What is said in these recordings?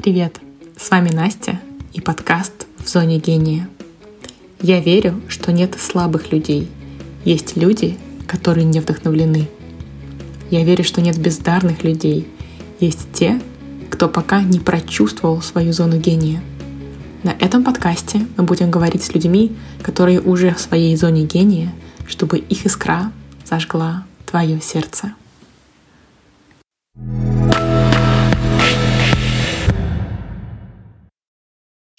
Привет! С вами Настя и подкаст «В зоне гения». Я верю, что нет слабых людей. Есть люди, которые не вдохновлены. Я верю, что нет бездарных людей. Есть те, кто пока не прочувствовал свою зону гения. На этом подкасте мы будем говорить с людьми, которые уже в своей зоне гения, чтобы их искра зажгла твое сердце.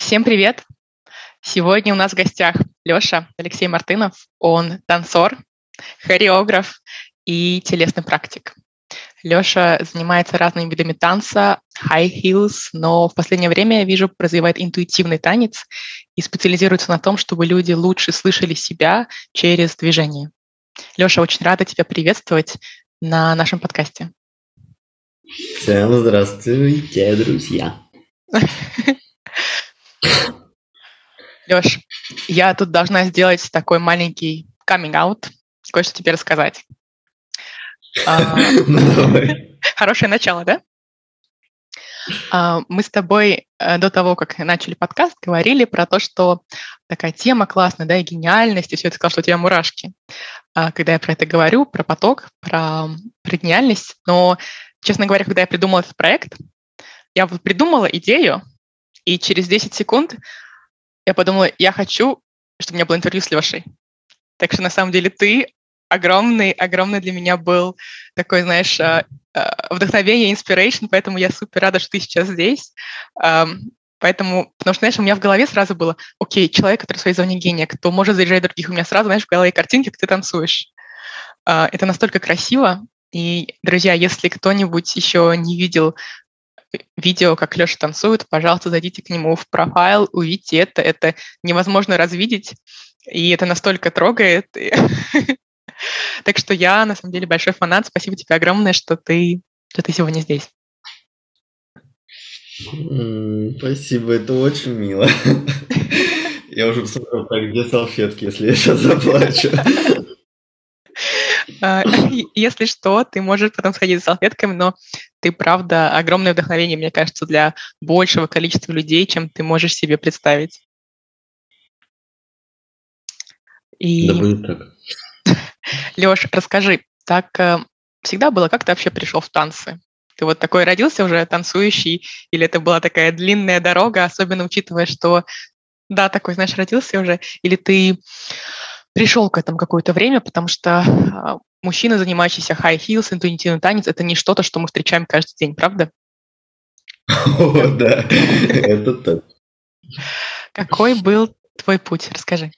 Всем привет! Сегодня у нас в гостях Леша Алексей Мартынов. Он танцор, хореограф и телесный практик. Леша занимается разными видами танца, high heels, но в последнее время, я вижу, развивает интуитивный танец и специализируется на том, чтобы люди лучше слышали себя через движение. Леша, очень рада тебя приветствовать на нашем подкасте. Всем здравствуйте, друзья. Леш, я тут должна сделать такой маленький каминг-аут, кое-что тебе рассказать. А, хорошее начало, да? А, мы с тобой э, до того, как начали подкаст, говорили про то, что такая тема классная, да, и гениальность, и все это сказал, что у тебя мурашки. А, когда я про это говорю, про поток, про, про гениальность. Но, честно говоря, когда я придумала этот проект, я вот придумала идею, и через 10 секунд я подумала, я хочу, чтобы у меня было интервью с Лешей. Так что на самом деле ты огромный, огромный для меня был такой, знаешь, а, а, вдохновение, inspiration, поэтому я супер рада, что ты сейчас здесь. Поэтому, потому что, знаешь, у меня в голове сразу было, окей, человек, который в своей зоне гения, кто может заряжать других, у меня сразу, знаешь, в голове картинки, как ты танцуешь. А, это настолько красиво. И, друзья, если кто-нибудь еще не видел видео, как Леша танцует, пожалуйста, зайдите к нему в профайл, увидите это. Это невозможно развидеть, и это настолько трогает. Так что я, на самом деле, большой фанат. Спасибо тебе огромное, что ты, что ты сегодня здесь. Спасибо, это очень мило. Я уже посмотрел, где салфетки, если я сейчас заплачу. А, если что, ты можешь потом сходить за салфетками, но ты, правда, огромное вдохновение, мне кажется, для большего количества людей, чем ты можешь себе представить. И... Да будет так. Леш, расскажи, так э, всегда было, как ты вообще пришел в танцы? Ты вот такой родился уже танцующий, или это была такая длинная дорога, особенно учитывая, что, да, такой, знаешь, родился уже, или ты пришел к этому какое-то время, потому что а, мужчина, занимающийся high heels, интуитивный танец, это не что-то, что мы встречаем каждый день, правда? О, да, это так. Какой был твой путь? Расскажи.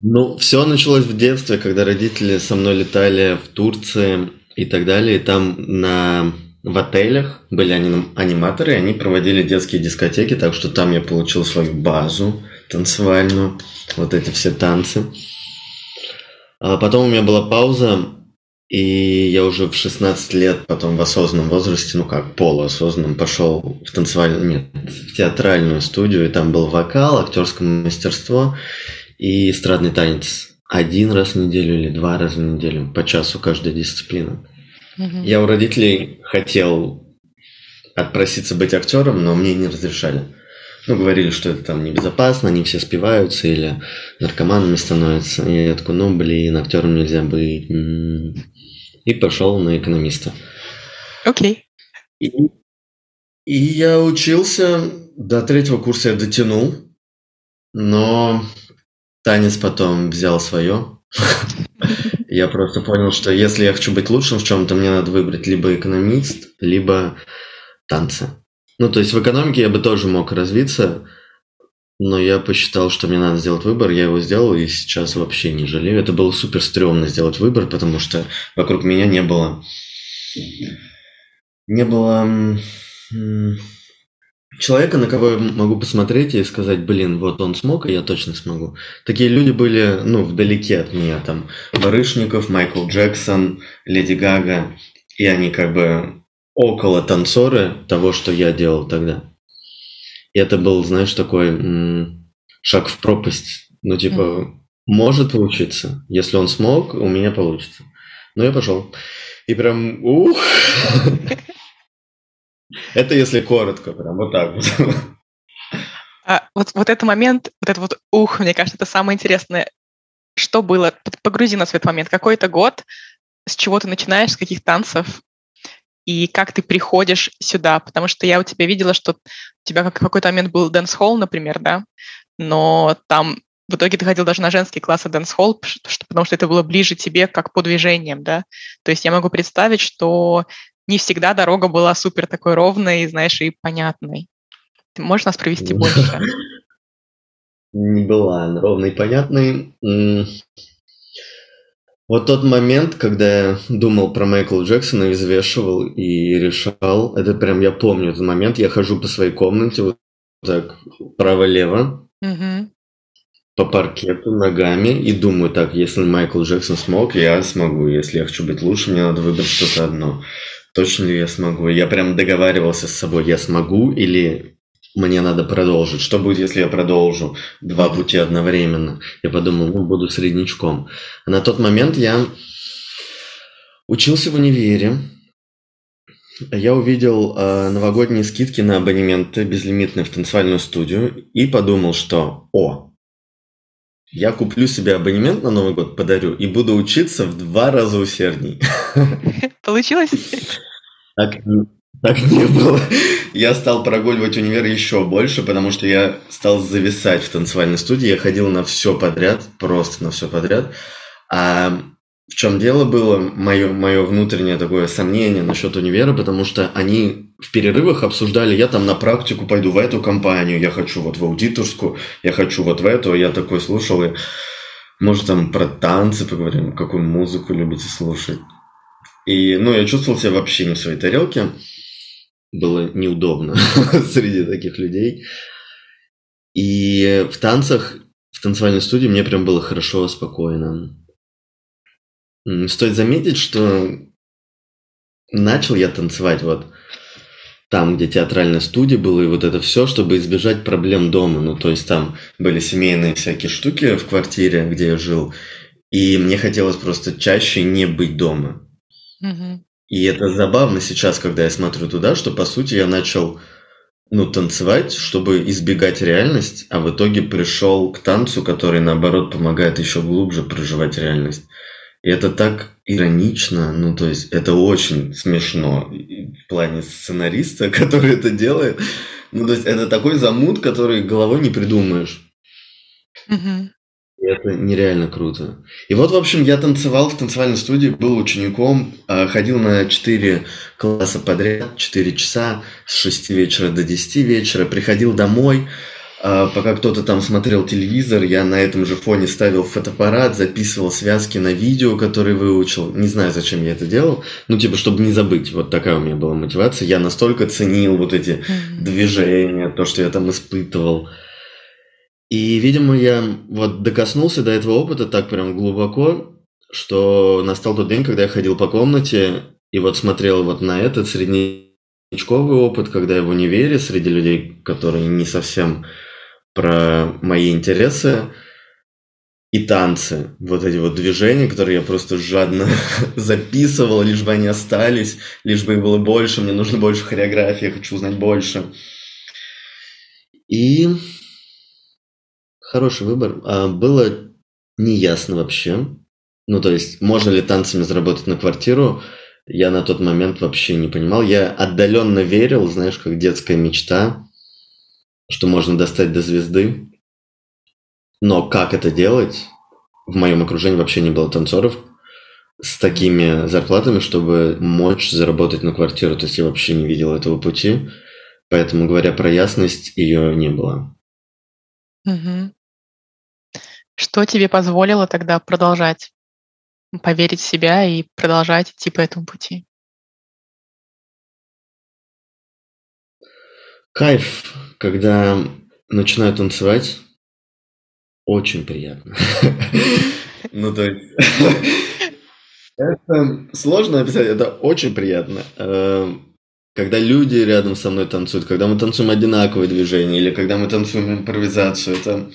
Ну, все началось в детстве, когда родители со мной летали в Турции и так далее. И там на, в отелях были аним, аниматоры, и они проводили детские дискотеки, так что там я получил свою базу танцевальную, вот эти все танцы. А потом у меня была пауза, и я уже в 16 лет, потом в осознанном возрасте, ну как, полуосознанном, пошел в танцевальную, нет, в театральную студию, и там был вокал, актерское мастерство и эстрадный танец. Один раз в неделю или два раза в неделю, по часу каждая дисциплина. Угу. Я у родителей хотел отпроситься быть актером, но мне не разрешали ну, говорили, что это там небезопасно, они все спиваются или наркоманами становятся. И я такой, ну, блин, актером нельзя быть. И пошел на экономиста. Окей. Okay. И, и я учился, до третьего курса я дотянул, но танец потом взял свое. Я просто понял, что если я хочу быть лучшим в чем-то, мне надо выбрать либо экономист, либо танцы. Ну, то есть в экономике я бы тоже мог развиться, но я посчитал, что мне надо сделать выбор, я его сделал, и сейчас вообще не жалею. Это было супер стрёмно сделать выбор, потому что вокруг меня не было... Не было человека, на кого я могу посмотреть и сказать, блин, вот он смог, и я точно смогу. Такие люди были, ну, вдалеке от меня, там, Барышников, Майкл Джексон, Леди Гага, и они как бы около танцоры того, что я делал тогда. И это был, знаешь, такой шаг в пропасть. Ну, типа, mm. может получиться. Если он смог, у меня получится. Ну, я пошел. И прям, ух! Это если коротко, прям вот так вот. А, вот, вот этот момент, вот это вот ух, мне кажется, это самое интересное. Что было? Погрузи нас в этот момент. Какой-то год, с чего ты начинаешь, с каких танцев, и как ты приходишь сюда, потому что я у тебя видела, что у тебя в какой-то момент был dancehall, например, да, но там в итоге ты ходил даже на женские классы dancehall, потому что это было ближе тебе как по движениям, да. То есть я могу представить, что не всегда дорога была супер такой ровной, знаешь, и понятной. Ты можешь нас провести больше? Не была ровной и понятной. Вот тот момент, когда я думал про Майкла Джексона, взвешивал и решал, это прям я помню этот момент, я хожу по своей комнате вот так право-лево, угу. по паркету ногами и думаю, так, если Майкл Джексон смог, я смогу, если я хочу быть лучше, мне надо выбрать что-то одно. Точно ли я смогу? Я прям договаривался с собой, я смогу или мне надо продолжить. Что будет, если я продолжу два пути одновременно? Я подумал, ну, буду среднячком. А на тот момент я учился в универе. Я увидел э, новогодние скидки на абонементы безлимитные в танцевальную студию и подумал, что о, я куплю себе абонемент на Новый год, подарю и буду учиться в два раза усердней. Получилось? Так, не было. Я стал прогуливать универ еще больше, потому что я стал зависать в танцевальной студии. Я ходил на все подряд, просто на все подряд. А в чем дело было мое, мое внутреннее такое сомнение насчет универа, потому что они в перерывах обсуждали, я там на практику пойду в эту компанию, я хочу вот в аудиторскую, я хочу вот в эту. Я такой слушал, и может там про танцы поговорим, какую музыку любите слушать. И, ну, я чувствовал себя вообще не в своей тарелке было неудобно среди таких людей. И в танцах, в танцевальной студии мне прям было хорошо, спокойно. Стоит заметить, что начал я танцевать вот там, где театральная студия была, и вот это все, чтобы избежать проблем дома. Ну, то есть там были семейные всякие штуки в квартире, где я жил, и мне хотелось просто чаще не быть дома. Угу. И это забавно сейчас, когда я смотрю туда, что по сути я начал ну, танцевать, чтобы избегать реальность, а в итоге пришел к танцу, который, наоборот, помогает еще глубже проживать реальность. И это так иронично, ну, то есть это очень смешно в плане сценариста, который это делает. Ну, то есть это такой замут, который головой не придумаешь. Угу. Это нереально круто. И вот, в общем, я танцевал в танцевальной студии, был учеником, а, ходил на 4 класса подряд, 4 часа, с 6 вечера до 10 вечера, приходил домой, а, пока кто-то там смотрел телевизор, я на этом же фоне ставил фотоаппарат, записывал связки на видео, которые выучил. Не знаю, зачем я это делал. Ну, типа, чтобы не забыть. Вот такая у меня была мотивация. Я настолько ценил вот эти движения, то, что я там испытывал. И, видимо, я вот докоснулся до этого опыта так прям глубоко, что настал тот день, когда я ходил по комнате и вот смотрел вот на этот среднячковый опыт, когда я в универе среди людей, которые не совсем про мои интересы, и танцы, вот эти вот движения, которые я просто жадно записывал, лишь бы они остались, лишь бы их было больше, мне нужно больше хореографии, я хочу узнать больше. И Хороший выбор. А было неясно вообще. Ну, то есть, можно ли танцами заработать на квартиру, я на тот момент вообще не понимал. Я отдаленно верил, знаешь, как детская мечта, что можно достать до звезды. Но как это делать? В моем окружении вообще не было танцоров с такими зарплатами, чтобы мочь заработать на квартиру. То есть я вообще не видел этого пути. Поэтому, говоря про ясность, ее не было. Угу. Что тебе позволило тогда продолжать поверить в себя и продолжать идти по этому пути? Кайф, когда начинаю танцевать, очень приятно. Ну, то есть... Это сложно описать, это очень приятно. Эм, когда люди рядом со мной танцуют, когда мы танцуем одинаковые движения, или когда мы танцуем импровизацию, это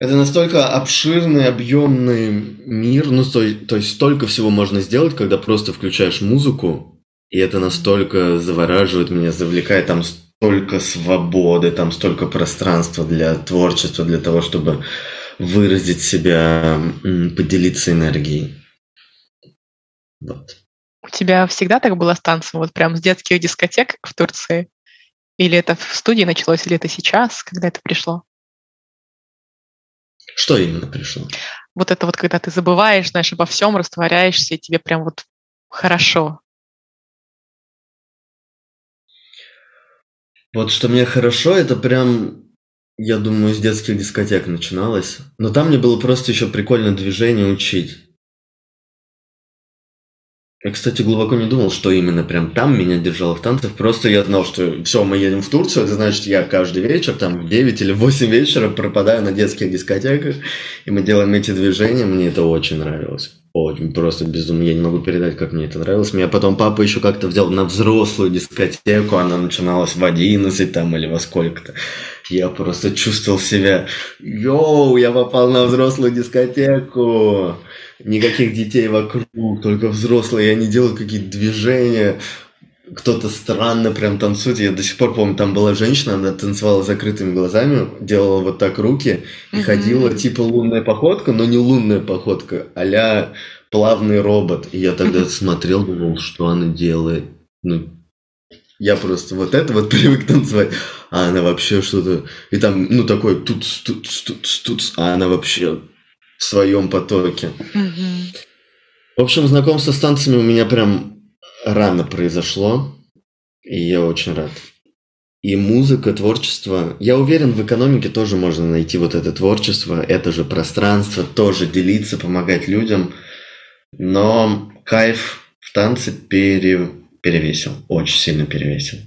это настолько обширный, объемный мир, ну, то, то есть столько всего можно сделать, когда просто включаешь музыку, И это настолько завораживает меня, завлекает, там столько свободы, там столько пространства для творчества, для того, чтобы выразить себя, поделиться энергией. Вот. У тебя всегда так было с танцем, вот прям с детских дискотек в Турции? Или это в студии началось, или это сейчас, когда это пришло? Что именно пришло? Вот это вот, когда ты забываешь, знаешь, обо всем, растворяешься, и тебе прям вот хорошо. Вот что мне хорошо, это прям, я думаю, с детских дискотек начиналось. Но там мне было просто еще прикольно движение учить. Я, кстати, глубоко не думал, что именно прям там меня держало в танцах. Просто я знал, что все, мы едем в Турцию, это значит, я каждый вечер, там, в 9 или 8 вечера пропадаю на детских дискотеках, и мы делаем эти движения. Мне это очень нравилось. Очень просто безумно. Я не могу передать, как мне это нравилось. Меня потом папа еще как-то взял на взрослую дискотеку, она начиналась в 11 там или во сколько-то. Я просто чувствовал себя, йоу, я попал на взрослую дискотеку никаких детей вокруг, только взрослые, и они делают какие-то движения, кто-то странно прям танцует. Я до сих пор помню, там была женщина, она танцевала закрытыми глазами, делала вот так руки и mm-hmm. ходила типа лунная походка, но не лунная походка, а плавный робот. И я тогда mm-hmm. смотрел, думал, что она делает. Ну, я просто вот это вот привык танцевать, а она вообще что-то... И там, ну, такой тут, тут, тут, тут, а она вообще в своем потоке. Угу. В общем, знакомство с танцами у меня прям рано произошло, и я очень рад. И музыка, творчество. Я уверен, в экономике тоже можно найти вот это творчество, это же пространство, тоже делиться, помогать людям. Но кайф в танце пере, перевесил, очень сильно перевесил.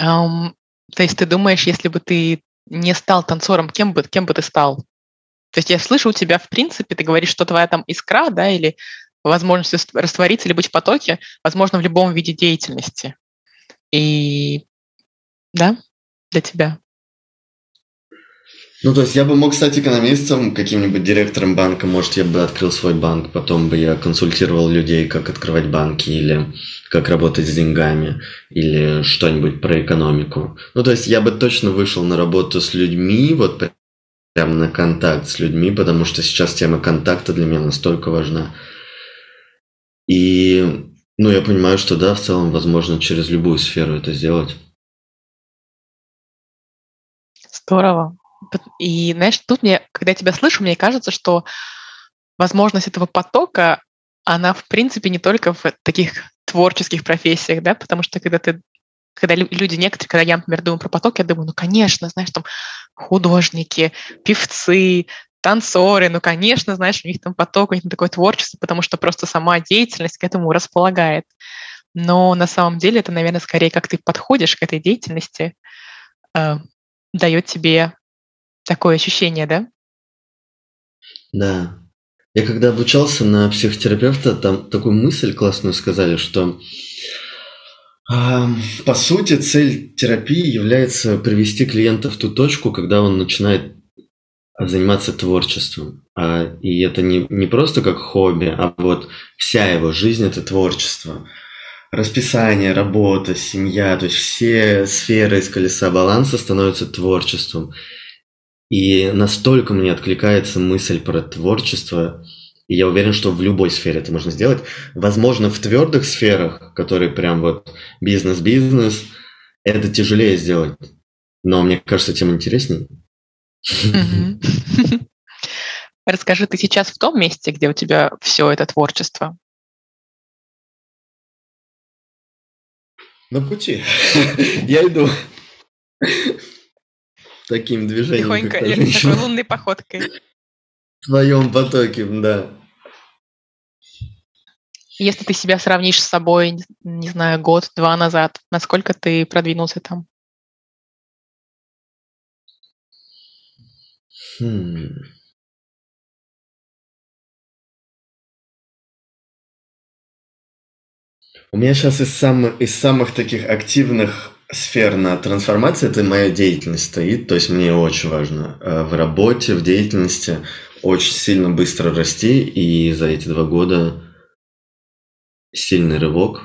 Um, то есть ты думаешь, если бы ты не стал танцором, кем бы, кем бы ты стал? То есть я слышу у тебя, в принципе, ты говоришь, что твоя там искра, да, или возможность раствориться или быть в потоке, возможно, в любом виде деятельности. И да, для тебя. Ну, то есть я бы мог стать экономистом, каким-нибудь директором банка, может, я бы открыл свой банк, потом бы я консультировал людей, как открывать банки или как работать с деньгами, или что-нибудь про экономику. Ну, то есть я бы точно вышел на работу с людьми, вот прям на контакт с людьми, потому что сейчас тема контакта для меня настолько важна. И, ну, я понимаю, что да, в целом возможно через любую сферу это сделать. Здорово. И, знаешь, тут мне, когда я тебя слышу, мне кажется, что возможность этого потока, она, в принципе, не только в таких творческих профессиях, да, потому что когда ты когда люди некоторые, когда я, например, думаю про поток, я думаю, ну, конечно, знаешь, там художники, певцы, танцоры, ну, конечно, знаешь, у них там поток, у них такое творчество, потому что просто сама деятельность к этому располагает. Но на самом деле это, наверное, скорее как ты подходишь к этой деятельности, э, дает тебе такое ощущение, да? Да. Я когда обучался на психотерапевта, там такую мысль классную сказали, что по сути, цель терапии является привести клиента в ту точку, когда он начинает заниматься творчеством. А, и это не, не просто как хобби, а вот вся его жизнь – это творчество. Расписание, работа, семья, то есть все сферы из колеса баланса становятся творчеством. И настолько мне откликается мысль про творчество – и я уверен, что в любой сфере это можно сделать. Возможно, в твердых сферах, которые прям вот бизнес-бизнес, это тяжелее сделать. Но мне кажется, тем интереснее. Расскажи, ты сейчас в том месте, где у тебя все это творчество? На пути. Я иду таким движением. Тихонько, такой лунной походкой. В твоем потоке, да. Если ты себя сравнишь с собой, не знаю, год-два назад, насколько ты продвинулся там? Хм. У меня сейчас из самых, из самых таких активных сфер на трансформации это моя деятельность стоит. То есть мне очень важно э, в работе, в деятельности очень сильно быстро расти. И за эти два года сильный рывок.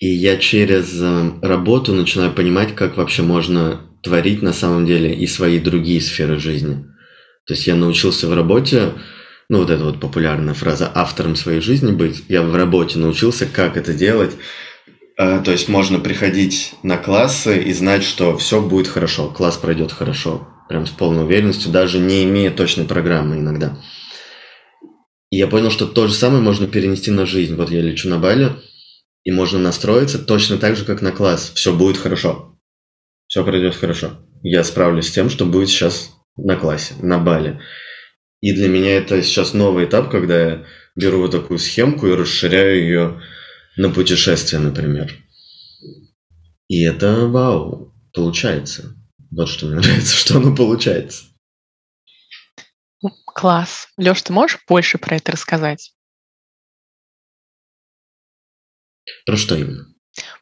И я через э, работу начинаю понимать, как вообще можно творить на самом деле и свои другие сферы жизни. То есть я научился в работе, ну вот эта вот популярная фраза «автором своей жизни быть». Я в работе научился, как это делать. Э, то есть можно приходить на классы и знать, что все будет хорошо, класс пройдет хорошо, прям с полной уверенностью, даже не имея точной программы иногда. И я понял, что то же самое можно перенести на жизнь. Вот я лечу на Бали, и можно настроиться точно так же, как на класс. Все будет хорошо. Все пройдет хорошо. Я справлюсь с тем, что будет сейчас на классе, на Бали. И для меня это сейчас новый этап, когда я беру вот такую схемку и расширяю ее на путешествие, например. И это вау, получается. Вот что мне нравится, что оно получается. Класс. Леш, ты можешь больше про это рассказать? Про что именно?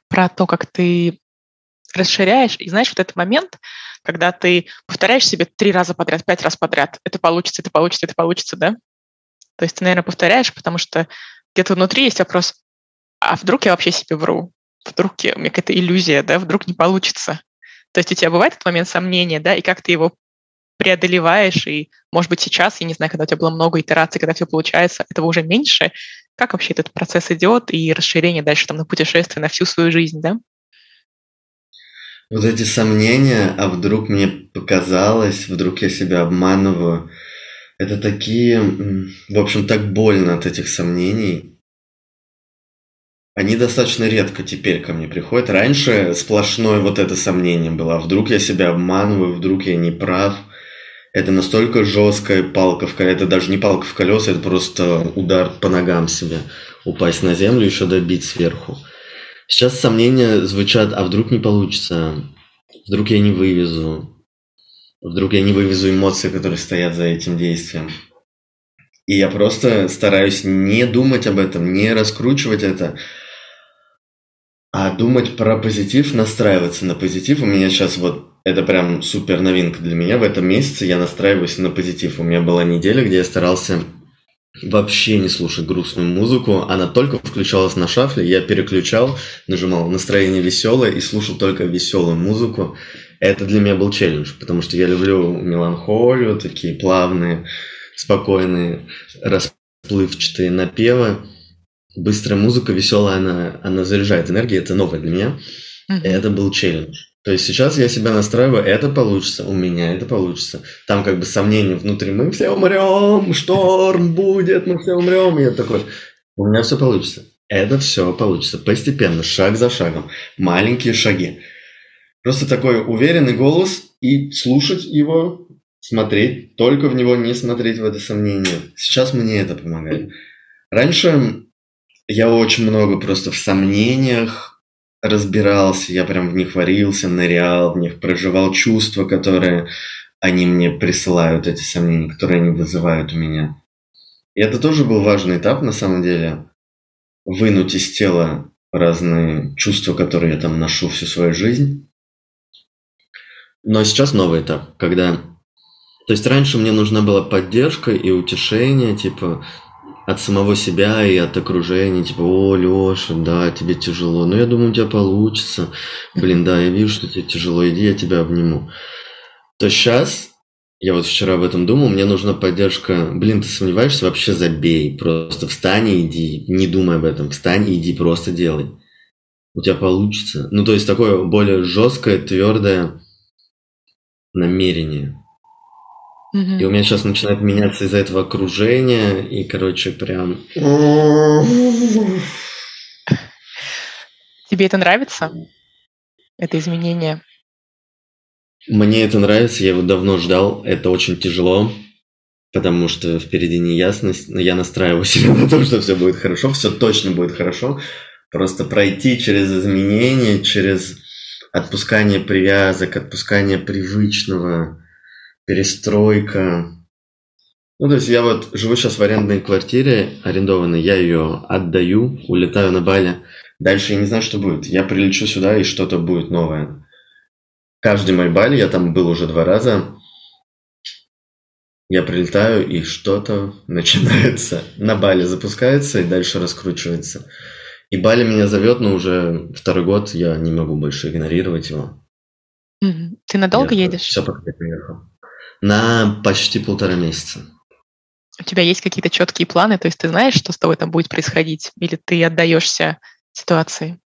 Про то, как ты расширяешь. И знаешь, вот этот момент, когда ты повторяешь себе три раза подряд, пять раз подряд, это получится, это получится, это получится, да? То есть ты, наверное, повторяешь, потому что где-то внутри есть вопрос, а вдруг я вообще себе вру? Вдруг у меня какая-то иллюзия, да? Вдруг не получится? То есть у тебя бывает этот момент сомнения, да, и как ты его преодолеваешь, и, может быть, сейчас, я не знаю, когда у тебя было много итераций, когда все получается, этого уже меньше. Как вообще этот процесс идет и расширение дальше там на путешествие, на всю свою жизнь, да? Вот эти сомнения, а вдруг мне показалось, вдруг я себя обманываю, это такие, в общем, так больно от этих сомнений. Они достаточно редко теперь ко мне приходят. Раньше сплошное вот это сомнение было. А вдруг я себя обманываю, вдруг я не прав. Это настолько жесткая палка в колеса. Это даже не палка в колеса, это просто удар по ногам себе. Упасть на землю, еще добить сверху. Сейчас сомнения звучат, а вдруг не получится? Вдруг я не вывезу? Вдруг я не вывезу эмоции, которые стоят за этим действием? И я просто стараюсь не думать об этом, не раскручивать это, а думать про позитив, настраиваться на позитив. У меня сейчас вот это прям супер новинка для меня. В этом месяце я настраиваюсь на позитив. У меня была неделя, где я старался вообще не слушать грустную музыку. Она только включалась на шафле, я переключал, нажимал настроение веселое и слушал только веселую музыку. Это для меня был челлендж, потому что я люблю меланхолию, такие плавные, спокойные, расплывчатые напевы быстрая музыка, веселая, она, она заряжает энергией, это новое для меня. И это был челлендж. То есть сейчас я себя настраиваю, это получится, у меня это получится. Там как бы сомнения внутри, мы все умрем, шторм будет, мы все умрем. И я такой, у меня все получится. Это все получится постепенно, шаг за шагом, маленькие шаги. Просто такой уверенный голос и слушать его, смотреть, только в него не смотреть в это сомнение. Сейчас мне это помогает. Раньше я очень много просто в сомнениях разбирался, я прям в них варился, нырял в них, проживал чувства, которые они мне присылают, эти сомнения, которые они вызывают у меня. И это тоже был важный этап, на самом деле, вынуть из тела разные чувства, которые я там ношу всю свою жизнь. Но сейчас новый этап, когда... То есть раньше мне нужна была поддержка и утешение, типа, от самого себя и от окружения, типа, о, Леша, да, тебе тяжело, но я думаю, у тебя получится, блин, да, я вижу, что тебе тяжело, иди, я тебя обниму. То сейчас, я вот вчера об этом думал, мне нужна поддержка, блин, ты сомневаешься, вообще забей, просто встань и иди, не думай об этом, встань и иди, просто делай. У тебя получится. Ну, то есть такое более жесткое, твердое намерение. Mm-hmm. И у меня сейчас начинает меняться из-за этого окружение, и, короче, прям... Тебе это нравится? Это изменение? Мне это нравится, я его давно ждал. Это очень тяжело, потому что впереди неясность. Но я настраиваю себя на то, что все будет хорошо, все точно будет хорошо. Просто пройти через изменения, через отпускание привязок, отпускание привычного, перестройка. Ну, то есть я вот живу сейчас в арендной квартире арендованной, я ее отдаю, улетаю на Бали. Дальше я не знаю, что будет. Я прилечу сюда, и что-то будет новое. Каждый мой Бали, я там был уже два раза, я прилетаю, и что-то начинается. На Бали запускается и дальше раскручивается. И Бали меня зовет, но уже второй год я не могу больше игнорировать его. Ты надолго я едешь? Все, пока я приехал. На почти полтора месяца. У тебя есть какие-то четкие планы? То есть ты знаешь, что с тобой там будет происходить? Или ты отдаешься ситуации?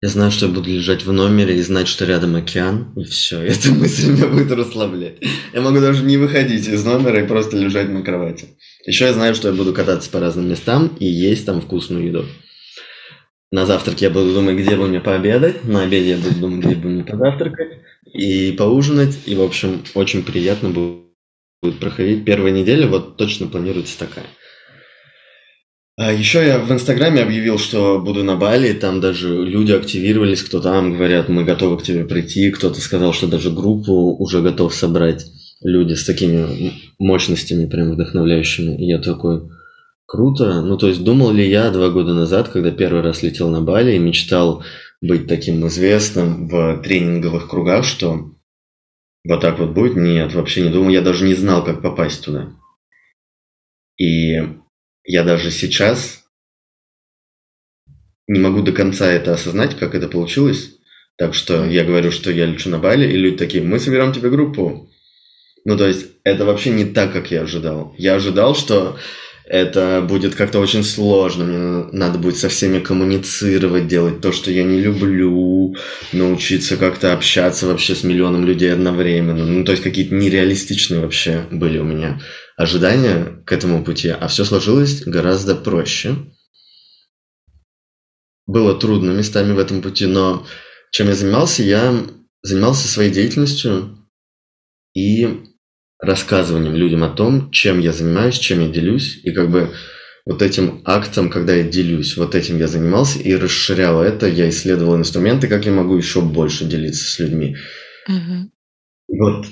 Я знаю, что я буду лежать в номере и знать, что рядом океан, и все. Эта мысль меня будет расслаблять. Я могу даже не выходить из номера и просто лежать на кровати. Еще я знаю, что я буду кататься по разным местам и есть там вкусную еду. На завтрак я буду думать, где бы мне пообедать, на обеде я буду думать, где бы мне позавтракать и поужинать. И, в общем, очень приятно будет проходить. Первая неделя вот точно планируется такая. А еще я в Инстаграме объявил, что буду на Бали, там даже люди активировались, кто там, говорят, мы готовы к тебе прийти, кто-то сказал, что даже группу уже готов собрать люди с такими мощностями, прям вдохновляющими. И я такой, Круто. Ну, то есть, думал ли я два года назад, когда первый раз летел на Бали и мечтал быть таким известным в тренинговых кругах, что вот так вот будет? Нет, вообще не думал. Я даже не знал, как попасть туда. И я даже сейчас не могу до конца это осознать, как это получилось. Так что я говорю, что я лечу на Бали, и люди такие, мы соберем тебе группу. Ну, то есть, это вообще не так, как я ожидал. Я ожидал, что это будет как-то очень сложно. Мне надо будет со всеми коммуницировать, делать то, что я не люблю, научиться как-то общаться вообще с миллионом людей одновременно. Ну, то есть какие-то нереалистичные вообще были у меня ожидания к этому пути, а все сложилось гораздо проще. Было трудно местами в этом пути, но чем я занимался? Я занимался своей деятельностью и рассказыванием людям о том, чем я занимаюсь, чем я делюсь, и как бы вот этим актом, когда я делюсь, вот этим я занимался и расширял это, я исследовал инструменты, как я могу еще больше делиться с людьми. Угу. Вот,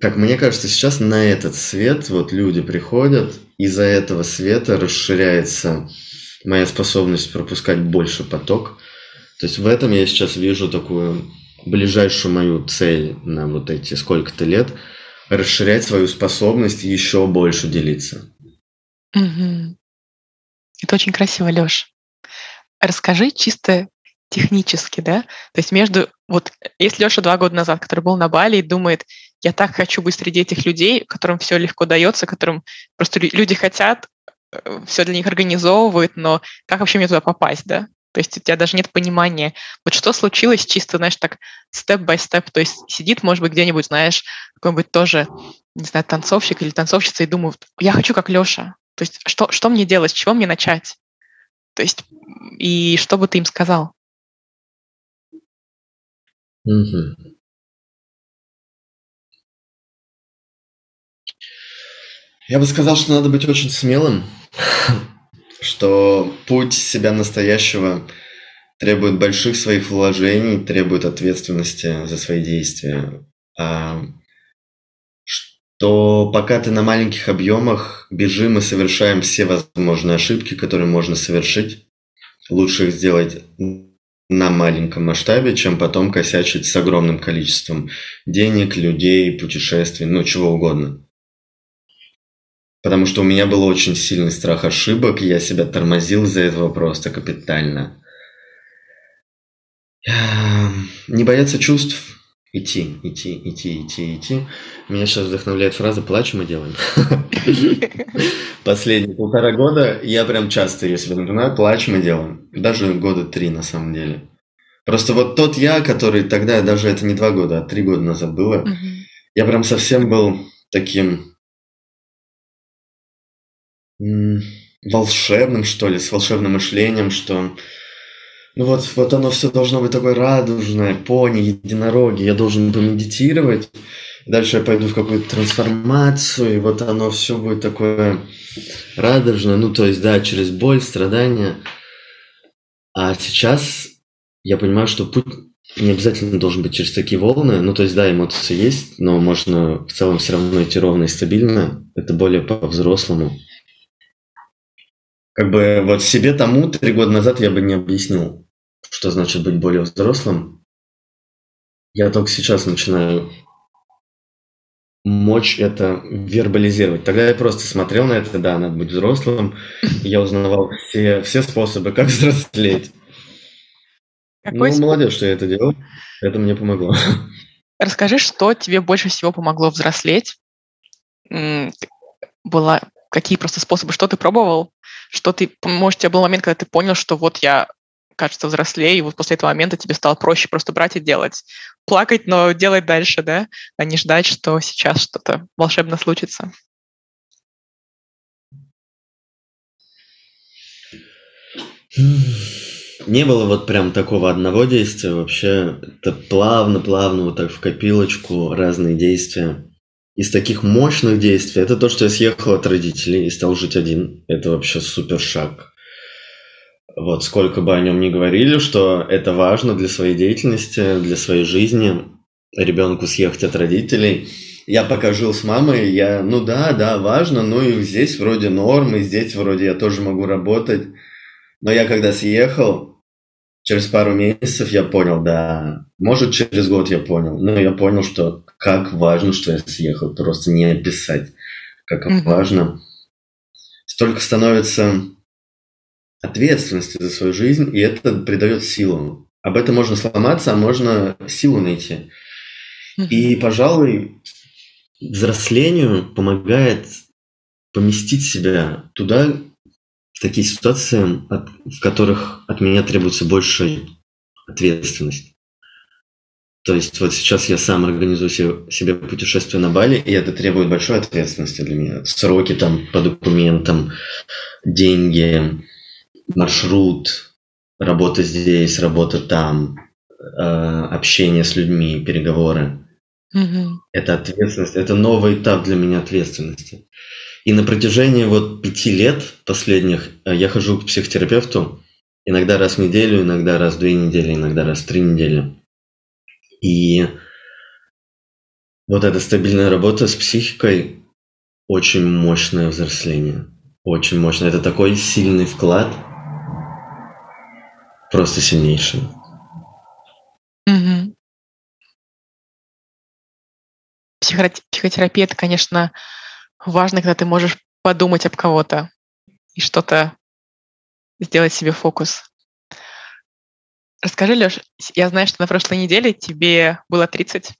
как мне кажется, сейчас на этот свет вот люди приходят, из-за этого света расширяется моя способность пропускать больше поток. То есть в этом я сейчас вижу такую ближайшую мою цель на вот эти сколько-то лет – расширять свою способность еще больше делиться. Угу. Это очень красиво, Леш. Расскажи чисто технически, да? То есть между... Вот если Леша два года назад, который был на Бали и думает, я так хочу быть среди этих людей, которым все легко дается, которым просто люди хотят, э, все для них организовывают, но как вообще мне туда попасть, да? То есть у тебя даже нет понимания, вот что случилось чисто, знаешь, так степ-бай-степ. То есть сидит, может быть, где-нибудь, знаешь, какой-нибудь тоже, не знаю, танцовщик или танцовщица и думает, я хочу как Леша. То есть что, что мне делать, с чего мне начать? То есть и что бы ты им сказал? Угу. Я бы сказал, что надо быть очень смелым, что путь себя настоящего требует больших своих вложений, требует ответственности за свои действия. А, что пока ты на маленьких объемах, бежим и совершаем все возможные ошибки, которые можно совершить, лучше их сделать на маленьком масштабе, чем потом косячить с огромным количеством денег, людей, путешествий, ну чего угодно. Потому что у меня был очень сильный страх ошибок, и я себя тормозил из-за этого просто капитально. Не бояться чувств, идти, идти, идти, идти, идти. Меня сейчас вдохновляет фраза «плачем и делаем». Последние полтора года я прям часто ее себе напоминаю «плачем и делаем». Даже года три на самом деле. Просто вот тот я, который тогда, даже это не два года, а три года назад было, я прям совсем был таким волшебным, что ли, с волшебным мышлением, что ну вот, вот оно все должно быть такое радужное, пони, единороги, я должен помедитировать, дальше я пойду в какую-то трансформацию, и вот оно все будет такое радужное, ну то есть, да, через боль, страдания. А сейчас я понимаю, что путь не обязательно должен быть через такие волны. Ну, то есть, да, эмоции есть, но можно в целом все равно идти ровно и стабильно. Это более по-взрослому как бы вот себе тому три года назад я бы не объяснил, что значит быть более взрослым. Я только сейчас начинаю мочь это вербализировать. Тогда я просто смотрел на это, да, надо быть взрослым. Я узнавал все, все способы, как взрослеть. Какой ну, молодец, что я это делал. Это мне помогло. Расскажи, что тебе больше всего помогло взрослеть? Была, какие просто способы, что ты пробовал? Что ты, может, у тебя был момент, когда ты понял, что вот я, кажется, взрослее, и вот после этого момента тебе стало проще просто брать и делать. Плакать, но делать дальше, да? А не ждать, что сейчас что-то волшебно случится. Не было вот прям такого одного действия, вообще это плавно-плавно вот так в копилочку разные действия. Из таких мощных действий, это то, что я съехал от родителей и стал жить один. Это вообще супер шаг. Вот сколько бы о нем ни говорили, что это важно для своей деятельности, для своей жизни, ребенку съехать от родителей. Я пока жил с мамой, я, ну да, да, важно, но и здесь вроде норм, и здесь вроде я тоже могу работать. Но я когда съехал, через пару месяцев я понял, да, может через год я понял, но я понял, что как важно, что я съехал, просто не описать, как mm-hmm. важно. Столько становится ответственности за свою жизнь, и это придает силу. Об этом можно сломаться, а можно силу найти. Mm-hmm. И, пожалуй, взрослению помогает поместить себя туда, такие ситуации, от, в которых от меня требуется больше ответственность. То есть вот сейчас я сам организую себе, путешествие на Бали, и это требует большой ответственности для меня. Сроки там по документам, деньги, маршрут, работа здесь, работа там, э, общение с людьми, переговоры. Mm-hmm. Это ответственность, это новый этап для меня ответственности. И на протяжении вот пяти лет последних э, я хожу к психотерапевту иногда раз в неделю, иногда раз в две недели, иногда раз в три недели. И вот эта стабильная работа с психикой очень мощное взросление. Очень мощное. Это такой сильный вклад. Просто сильнейший. Угу. Психотерапия это, конечно, важно, когда ты можешь подумать об кого-то и что-то сделать себе фокус. Расскажи, Леш, я знаю, что на прошлой неделе тебе было 30.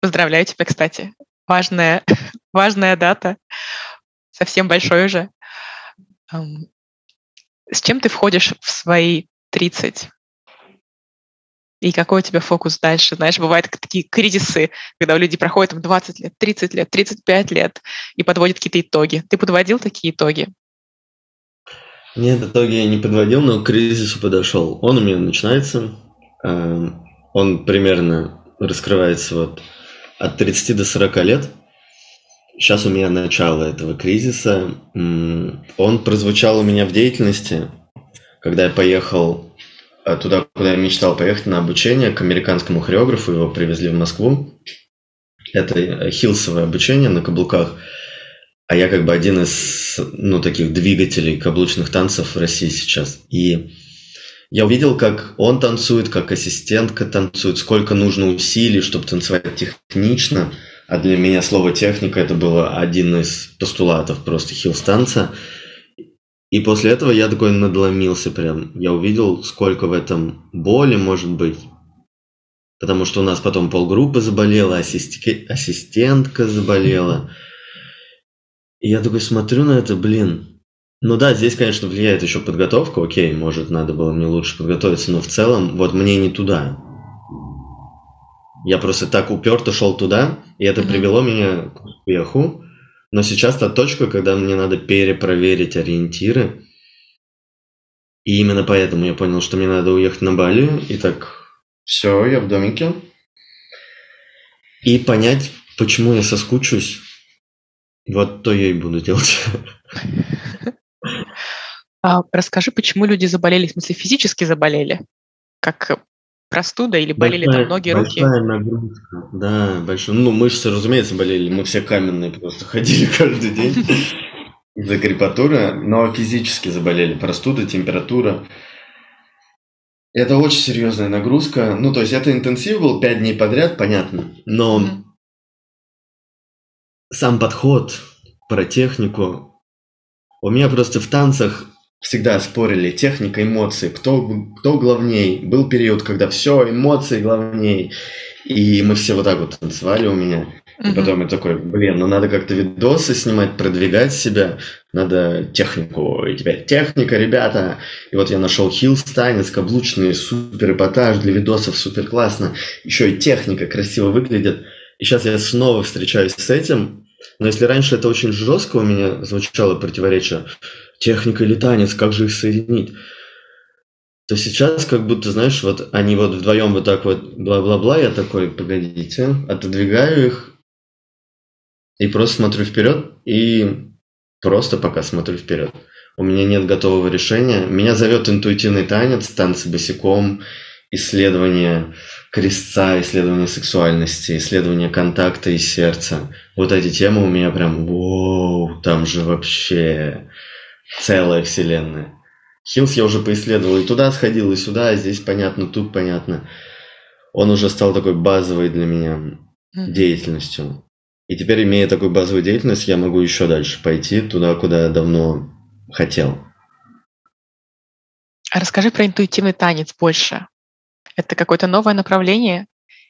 Поздравляю тебя, кстати. Важная, важная дата. Совсем большой уже. С чем ты входишь в свои 30? И какой у тебя фокус дальше. Знаешь, бывают такие кризисы, когда у людей проходит там, 20 лет, 30 лет, 35 лет и подводят какие-то итоги. Ты подводил такие итоги? Нет, итоги я не подводил, но к кризису подошел. Он у меня начинается. Эм, он примерно раскрывается вот от 30 до 40 лет. Сейчас у меня начало этого кризиса. Он прозвучал у меня в деятельности, когда я поехал туда, куда я мечтал поехать на обучение к американскому хореографу. Его привезли в Москву. Это э, хилсовое обучение на каблуках. А я как бы один из, ну, таких двигателей каблучных танцев в России сейчас. И я увидел, как он танцует, как ассистентка танцует, сколько нужно усилий, чтобы танцевать технично. А для меня слово техника это было один из постулатов просто хилс танца. И после этого я такой надломился прям. Я увидел, сколько в этом боли может быть. Потому что у нас потом полгруппы заболела, ассисти... ассистентка заболела. И я такой смотрю на это, блин. Ну да, здесь, конечно, влияет еще подготовка. Окей, может, надо было мне лучше подготовиться, но в целом, вот мне не туда. Я просто так уперто шел туда, и это привело меня к успеху. Но сейчас та точка, когда мне надо перепроверить ориентиры. И именно поэтому я понял, что мне надо уехать на Бали. И так, все, я в домике. И понять, почему я соскучусь. Вот то я и буду делать. А расскажи, почему люди заболели, в смысле физически заболели? Как простуда или болели большая, там ноги, руки? Большая нагрузка, да, большая. Ну, мышцы, разумеется, болели. Мы все каменные просто ходили каждый день из-за крепатуры, но физически заболели. Простуда, температура. Это очень серьезная нагрузка. Ну, то есть это интенсив был 5 дней подряд, понятно. Но mm-hmm. сам подход, про технику. У меня просто в танцах всегда спорили техника, эмоции, кто, кто главней. Был период, когда все, эмоции главней. И мы все вот так вот танцевали у меня. И потом я такой, блин, ну надо как-то видосы снимать, продвигать себя, надо технику, и теперь техника, ребята. И вот я нашел хилл танец, каблучный, супер эпатаж для видосов, супер классно. Еще и техника красиво выглядит. И сейчас я снова встречаюсь с этим, но если раньше это очень жестко у меня звучало противоречие, техника или танец, как же их соединить? то сейчас как будто, знаешь, вот они вот вдвоем вот так вот бла-бла-бла, я такой, погодите, отодвигаю их и просто смотрю вперед и просто пока смотрю вперед. У меня нет готового решения. Меня зовет интуитивный танец, танцы босиком, исследование крестца, исследование сексуальности, исследование контакта и сердца. Вот эти темы у меня прям, воу, там же вообще целая вселенная. Хилс я уже поисследовал, и туда сходил, и сюда, и здесь понятно, тут понятно. Он уже стал такой базовой для меня деятельностью. И теперь, имея такую базовую деятельность, я могу еще дальше пойти туда, куда я давно хотел. А расскажи про интуитивный танец больше. Это какое-то новое направление?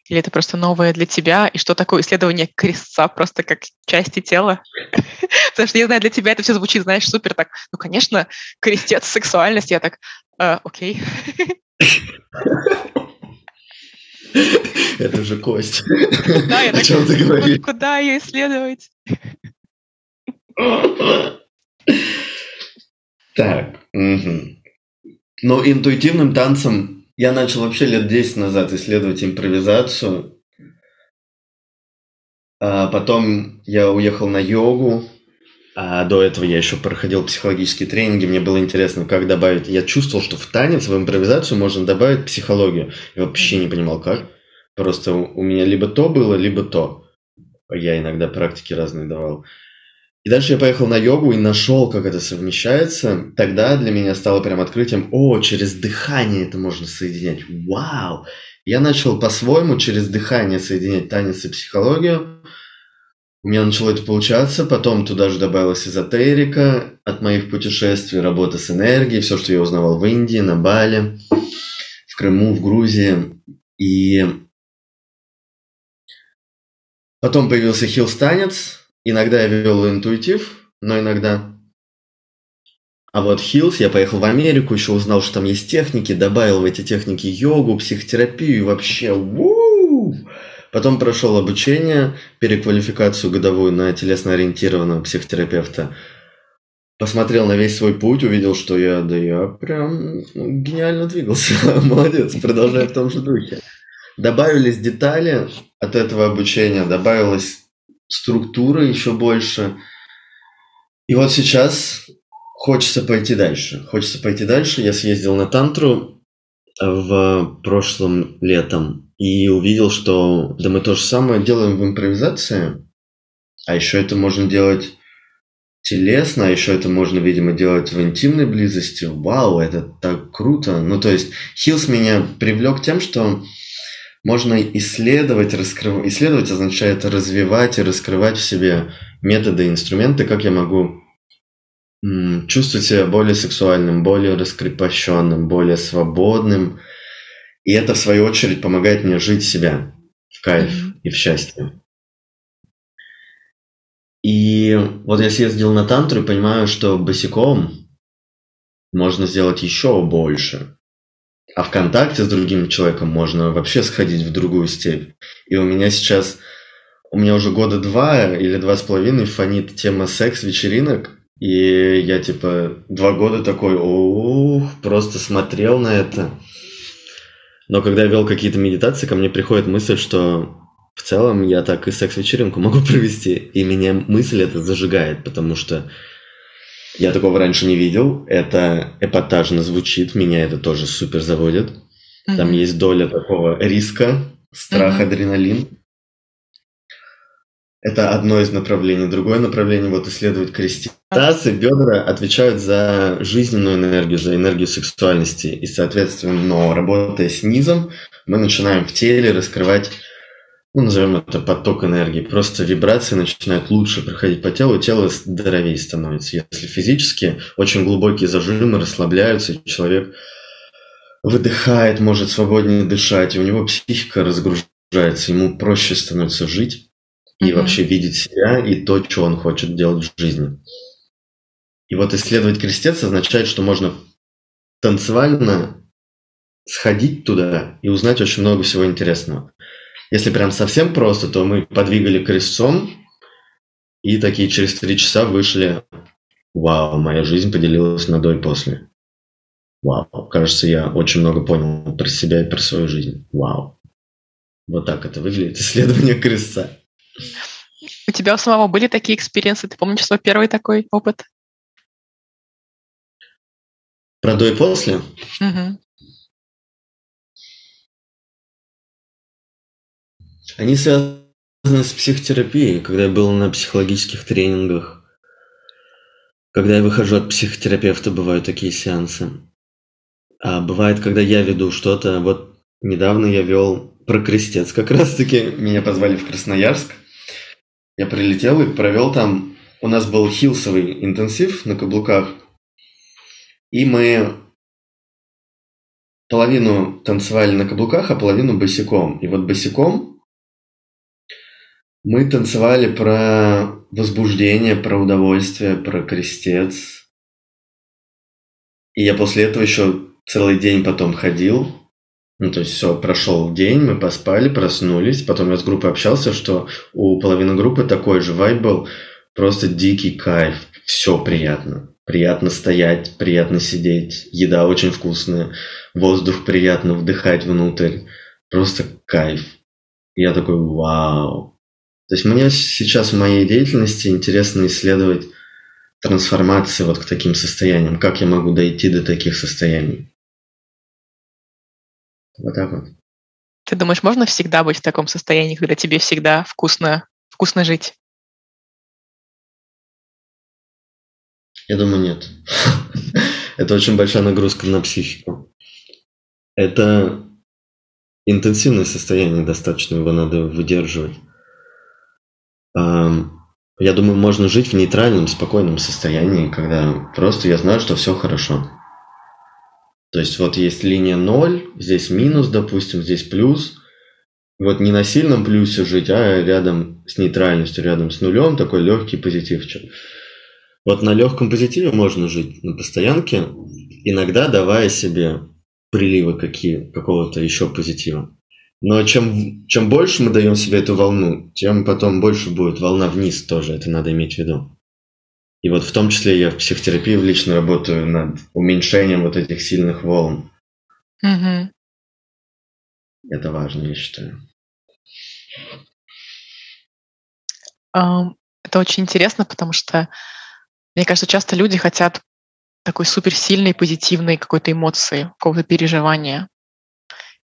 Или это просто новое для тебя? И что такое исследование крестца просто как части тела? Потому что я знаю, для тебя это все звучит, знаешь, супер так. Ну, конечно, крестец, сексуальность. Я так, «Э, окей. Это же кость. Да, я О чем ты говоришь? Куда ее исследовать? Так. Но интуитивным танцем я начал вообще лет 10 назад исследовать импровизацию. А потом я уехал на йогу. А до этого я еще проходил психологические тренинги. Мне было интересно, как добавить. Я чувствовал, что в танец, в импровизацию можно добавить психологию. Я вообще не понимал, как. Просто у меня либо то было, либо то. Я иногда практики разные давал. И дальше я поехал на йогу и нашел, как это совмещается. Тогда для меня стало прям открытием, о, через дыхание это можно соединять. Вау! Я начал по-своему через дыхание соединять танец и психологию. У меня начало это получаться, потом туда же добавилась эзотерика от моих путешествий, работа с энергией, все, что я узнавал в Индии, на Бали, в Крыму, в Грузии. И потом появился хилстанец, Иногда я вел интуитив, но иногда... А вот Хилс, я поехал в Америку, еще узнал, что там есть техники, добавил в эти техники йогу, психотерапию и вообще у Потом прошел обучение, переквалификацию годовую на телесно-ориентированного психотерапевта. Посмотрел на весь свой путь, увидел, что я, да я прям гениально двигался. Молодец, продолжаю в том же духе. Добавились детали от этого обучения, добавилось структуры еще больше. И вот сейчас хочется пойти дальше. Хочется пойти дальше. Я съездил на тантру в прошлом летом и увидел, что да мы то же самое делаем в импровизации, а еще это можно делать телесно, а еще это можно, видимо, делать в интимной близости. Вау, это так круто. Ну, то есть Хилс меня привлек тем, что можно исследовать, раскрывать. Исследовать означает развивать и раскрывать в себе методы, инструменты, как я могу чувствовать себя более сексуальным, более раскрепощенным, более свободным. И это, в свою очередь, помогает мне жить себя в кайф mm-hmm. и в счастье. И вот я съездил на тантру и понимаю, что босиком можно сделать еще больше. А в контакте с другим человеком можно вообще сходить в другую степь. И у меня сейчас, у меня уже года два или два с половиной фонит тема секс-вечеринок. И я типа два года такой, ух, просто смотрел на это. Но когда я вел какие-то медитации, ко мне приходит мысль, что в целом я так и секс-вечеринку могу провести. И меня мысль это зажигает, потому что я такого раньше не видел. Это эпатажно звучит, меня это тоже супер заводит. Mm-hmm. Там есть доля такого риска, страх, mm-hmm. адреналин. Это одно из направлений. Другое направление вот исследовать. Таз и бедра отвечают за жизненную энергию, за энергию сексуальности. И, соответственно, но работая с низом, мы начинаем в теле раскрывать ну, назовем это поток энергии, просто вибрации начинают лучше проходить по телу, тело здоровее становится. Если физически очень глубокие зажимы расслабляются, и человек выдыхает, может свободнее дышать, и у него психика разгружается, ему проще становится жить и mm-hmm. вообще видеть себя и то, что он хочет делать в жизни. И вот исследовать крестец означает, что можно танцевально сходить туда и узнать очень много всего интересного. Если прям совсем просто, то мы подвигали крестцом и такие через три часа вышли. Вау, моя жизнь поделилась на до и после. Вау, кажется, я очень много понял про себя и про свою жизнь. Вау. Вот так это выглядит, исследование крестца. У тебя у самого были такие experience ы? Ты помнишь свой первый такой опыт? Про до и после? Угу. Они связаны с психотерапией, когда я был на психологических тренингах. Когда я выхожу от психотерапевта, бывают такие сеансы. А бывает, когда я веду что-то. Вот недавно я вел про крестец. Как раз-таки меня позвали в Красноярск. Я прилетел и провел там... У нас был хилсовый интенсив на каблуках. И мы половину танцевали на каблуках, а половину босиком. И вот босиком мы танцевали про возбуждение, про удовольствие, про крестец. И я после этого еще целый день потом ходил. Ну, то есть все, прошел день, мы поспали, проснулись. Потом я с группой общался, что у половины группы такой же вайб был. Просто дикий кайф. Все приятно. Приятно стоять, приятно сидеть. Еда очень вкусная. Воздух приятно вдыхать внутрь. Просто кайф. Я такой, вау, то есть мне сейчас в моей деятельности интересно исследовать трансформации вот к таким состояниям, как я могу дойти до таких состояний. Вот так вот. Ты думаешь, можно всегда быть в таком состоянии, когда тебе всегда вкусно, вкусно жить? Я думаю, нет. Это очень большая нагрузка на психику. Это интенсивное состояние достаточно, его надо выдерживать. Я думаю, можно жить в нейтральном, спокойном состоянии, когда просто я знаю, что все хорошо. То есть вот есть линия 0, здесь минус, допустим, здесь плюс. Вот не на сильном плюсе жить, а рядом с нейтральностью, рядом с нулем, такой легкий позитивчик. Вот на легком позитиве можно жить на постоянке, иногда давая себе приливы какие, какого-то еще позитива. Но чем, чем больше мы даем себе эту волну, тем потом больше будет волна вниз тоже, это надо иметь в виду. И вот в том числе я в психотерапии лично работаю над уменьшением вот этих сильных волн. Угу. Это важно, я считаю. Это очень интересно, потому что, мне кажется, часто люди хотят такой суперсильной, позитивной какой-то эмоции, какого-то переживания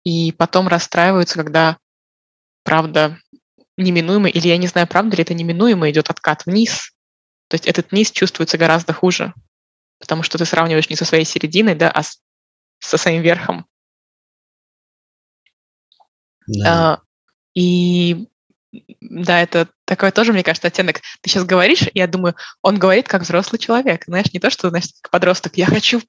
и потом расстраиваются, когда правда неминуемо, или я не знаю, правда ли это неминуемо, идет откат вниз. То есть этот низ чувствуется гораздо хуже, потому что ты сравниваешь не со своей серединой, да, а с, со своим верхом. Да. А, и да, это такой тоже, мне кажется, оттенок. Ты сейчас говоришь, и я думаю, он говорит как взрослый человек. Знаешь, не то, что, знаешь, как подросток, я хочу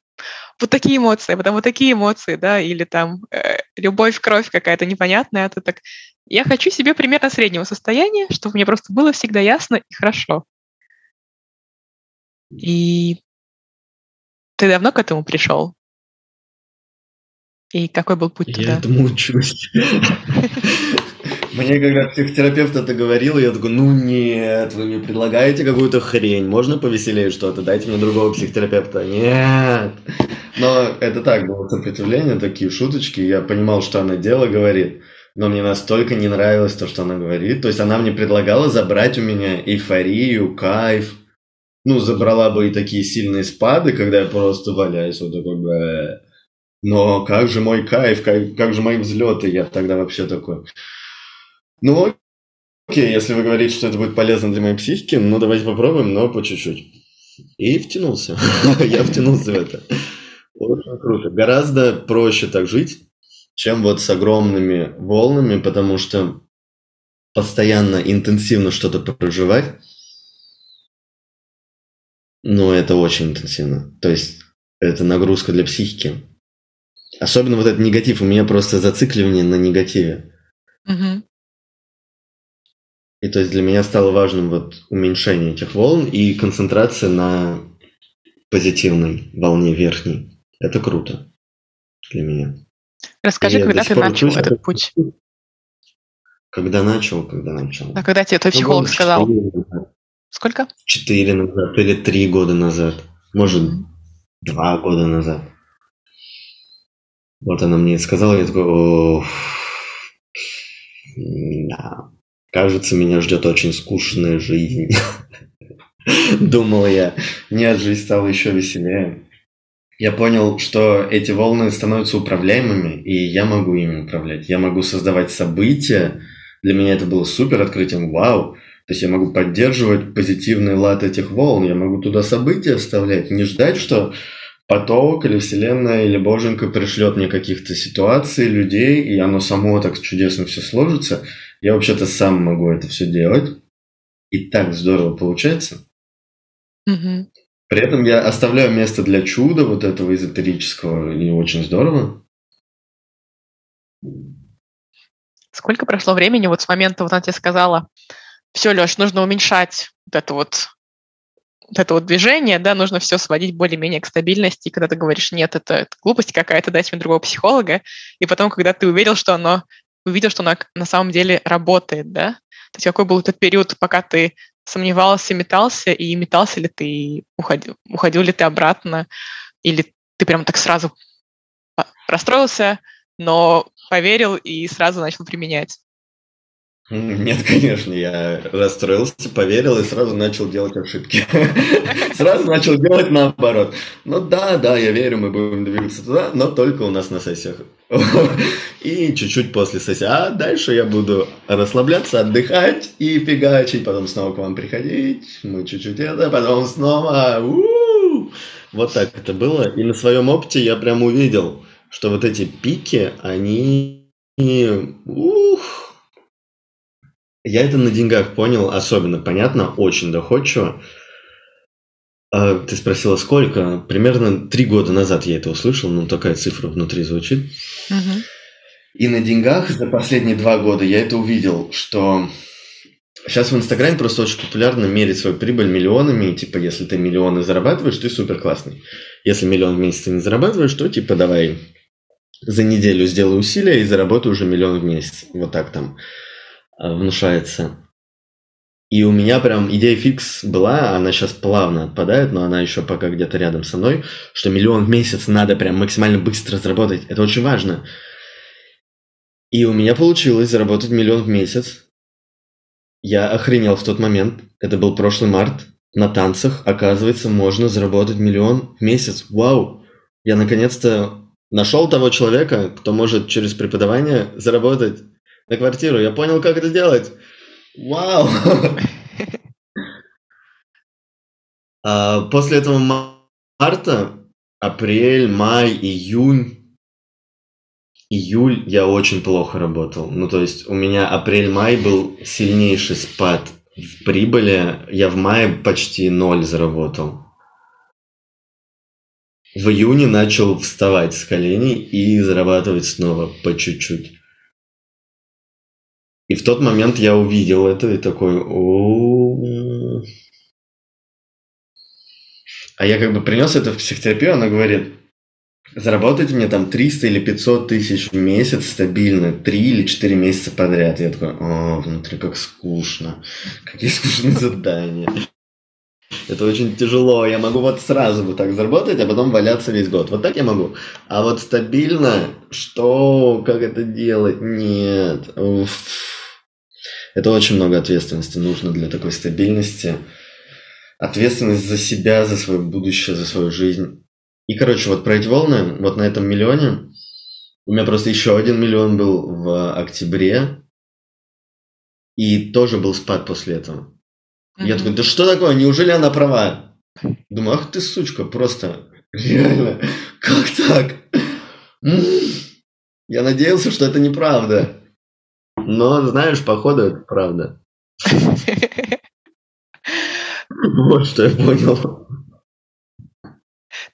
вот такие эмоции, потом вот такие эмоции, да, или там э, любовь, кровь какая-то непонятная, а ты так, я хочу себе примерно среднего состояния, чтобы мне просто было всегда ясно и хорошо. И ты давно к этому пришел? И какой был путь я туда? Я этому учусь. Мне когда психотерапевт это говорил, я такой, ну нет, вы мне предлагаете какую-то хрень, можно повеселее что-то, дайте мне другого психотерапевта. Нет. Но это так, было сопротивление, такие шуточки, я понимал, что она дело говорит, но мне настолько не нравилось то, что она говорит. То есть она мне предлагала забрать у меня эйфорию, кайф, ну, забрала бы и такие сильные спады, когда я просто валяюсь вот такой, Бэ. но как же мой кайф, как, как же мои взлеты, я тогда вообще такой, ну, окей, если вы говорите, что это будет полезно для моей психики, ну, давайте попробуем, но по чуть-чуть. И втянулся. Я втянулся в это. Очень круто. Гораздо проще так жить, чем вот с огромными волнами, потому что постоянно, интенсивно что-то проживать, ну, это очень интенсивно. То есть это нагрузка для психики. Особенно вот этот негатив. У меня просто зацикливание на негативе. Угу. И то есть для меня стало важным вот уменьшение этих волн и концентрация на позитивной волне верхней. Это круто для меня. Расскажи, и когда ты начал учусь, этот путь? Когда начал, когда начал. А когда тебе твой ну, психолог сказал? Сколько? Четыре назад или три года назад. Может, mm-hmm. два года назад. Вот она мне сказала, я такой, да, кажется, меня ждет очень скучная жизнь. Думал я. Нет, жизнь стала еще веселее. Я понял, что эти волны становятся управляемыми, и я могу ими управлять. Я могу создавать события. Для меня это было супер открытием. Вау! То есть я могу поддерживать позитивный лад этих волн, я могу туда события вставлять, не ждать, что поток или вселенная или боженька пришлет мне каких-то ситуаций, людей, и оно само так чудесно все сложится. Я вообще-то сам могу это все делать. И так здорово получается. Угу. При этом я оставляю место для чуда вот этого эзотерического, и очень здорово. Сколько прошло времени вот с момента, вот она тебе сказала, все, Леш, нужно уменьшать вот это вот вот это вот движение, да, нужно все сводить более-менее к стабильности, и когда ты говоришь, нет, это, это глупость какая-то, дать мне другого психолога, и потом, когда ты увидел, что оно, увидел, что оно на самом деле работает, да, то есть какой был этот период, пока ты сомневался, метался, и метался ли ты, уходил, уходил ли ты обратно, или ты прям так сразу расстроился, но поверил и сразу начал применять? Нет, конечно, я расстроился, поверил и сразу начал делать ошибки. Сразу начал делать наоборот. Ну да, да, я верю, мы будем двигаться туда, но только у нас на сессиях. И чуть-чуть после сессии. А дальше я буду расслабляться, отдыхать и фигачить, потом снова к вам приходить. Мы чуть-чуть это, потом снова. Вот так это было. И на своем опыте я прям увидел, что вот эти пики, они... Ух, я это на деньгах понял, особенно понятно, очень доходчиво. А, ты спросила, сколько? Примерно три года назад я это услышал, ну такая цифра внутри звучит. Угу. И на деньгах за последние два года я это увидел, что сейчас в Инстаграме просто очень популярно мерить свою прибыль миллионами, типа, если ты миллионы зарабатываешь, ты супер классный. Если миллион в месяц ты не зарабатываешь, то типа давай за неделю сделай усилия и заработай уже миллион в месяц. Вот так там. Э, внушается. И у меня прям идея фикс была, она сейчас плавно отпадает, но она еще пока где-то рядом со мной, что миллион в месяц надо прям максимально быстро заработать. Это очень важно. И у меня получилось заработать миллион в месяц. Я охренел в тот момент. Это был прошлый март. На танцах, оказывается, можно заработать миллион в месяц. Вау! Я наконец-то нашел того человека, кто может через преподавание заработать на квартиру. Я понял, как это сделать. Вау! А, после этого марта, апрель, май, июнь, июль я очень плохо работал. Ну, то есть у меня апрель-май был сильнейший спад в прибыли. Я в мае почти ноль заработал. В июне начал вставать с коленей и зарабатывать снова по чуть-чуть. И в тот момент я увидел это и такой... А я как бы принес это в психотерапию, она говорит, заработайте мне там 300 или 500 тысяч в месяц стабильно, 3 или 4 месяца подряд. Я такой, о, внутри как скучно, какие скучные задания. Это очень тяжело. Я могу вот сразу вот так заработать, а потом валяться весь год. Вот так я могу. А вот стабильно, что, как это делать? Нет. Уф. Это очень много ответственности нужно для такой стабильности. Ответственность за себя, за свое будущее, за свою жизнь. И, короче, вот про эти волны, вот на этом миллионе, у меня просто еще один миллион был в октябре, и тоже был спад после этого. Mm-hmm. Я такой, да что такое, неужели она права? Думаю, ах ты сучка, просто реально, как так? Я надеялся, что это неправда. Но, знаешь, походу это правда. Вот что я понял.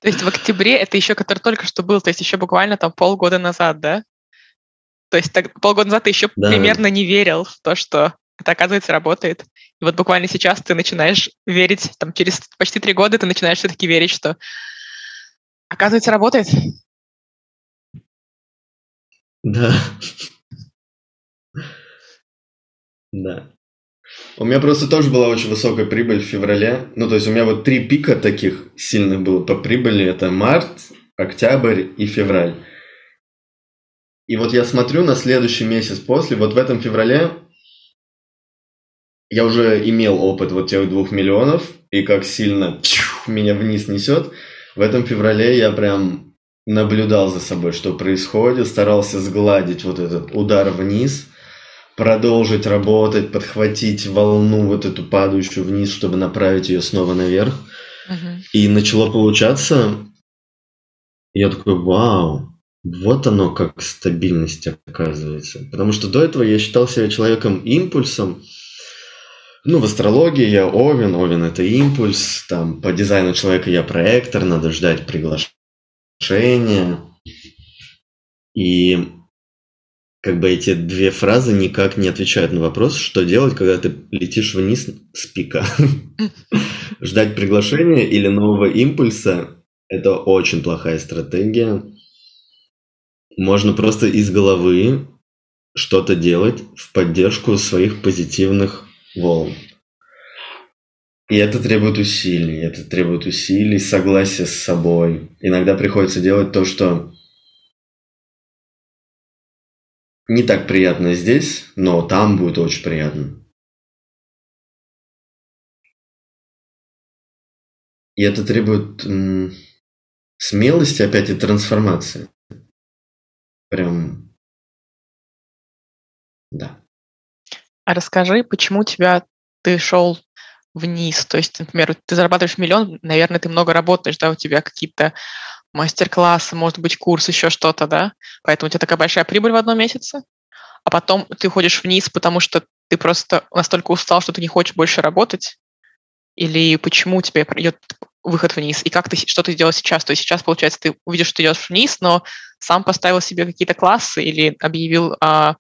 То есть в октябре это еще, который только что был, то есть еще буквально там полгода назад, да? То есть так, полгода назад ты еще да. примерно не верил в то, что это, оказывается, работает. И вот буквально сейчас ты начинаешь верить, там через почти три года ты начинаешь все-таки верить, что, оказывается, работает. Да. Да. У меня просто тоже была очень высокая прибыль в феврале. Ну, то есть у меня вот три пика таких сильных было по прибыли. Это март, октябрь и февраль. И вот я смотрю на следующий месяц после, вот в этом феврале я уже имел опыт вот тех двух миллионов, и как сильно чух, меня вниз несет. В этом феврале я прям наблюдал за собой, что происходит, старался сгладить вот этот удар вниз, продолжить работать, подхватить волну вот эту падающую вниз, чтобы направить ее снова наверх. Uh-huh. И начало получаться. Я такой, вау, вот оно как стабильность оказывается. Потому что до этого я считал себя человеком импульсом. Ну, в астрологии я Овен, Овен это импульс, там по дизайну человека я проектор, надо ждать приглашения. И как бы эти две фразы никак не отвечают на вопрос, что делать, когда ты летишь вниз с пика. Ждать приглашения или нового импульса – это очень плохая стратегия можно просто из головы что-то делать в поддержку своих позитивных волн. И это требует усилий, это требует усилий, согласия с собой. Иногда приходится делать то, что не так приятно здесь, но там будет очень приятно. И это требует м- смелости опять и трансформации. Прям, да. А расскажи, почему тебя ты шел вниз? То есть, например, ты зарабатываешь миллион, наверное, ты много работаешь, да, у тебя какие-то мастер-классы, может быть, курс, еще что-то, да? Поэтому у тебя такая большая прибыль в одном месяце, а потом ты уходишь вниз, потому что ты просто настолько устал, что ты не хочешь больше работать? Или почему у тебя идет выход вниз, и как ты, что ты сделал сейчас. То есть сейчас, получается, ты увидишь, что ты идешь вниз, но сам поставил себе какие-то классы или объявил о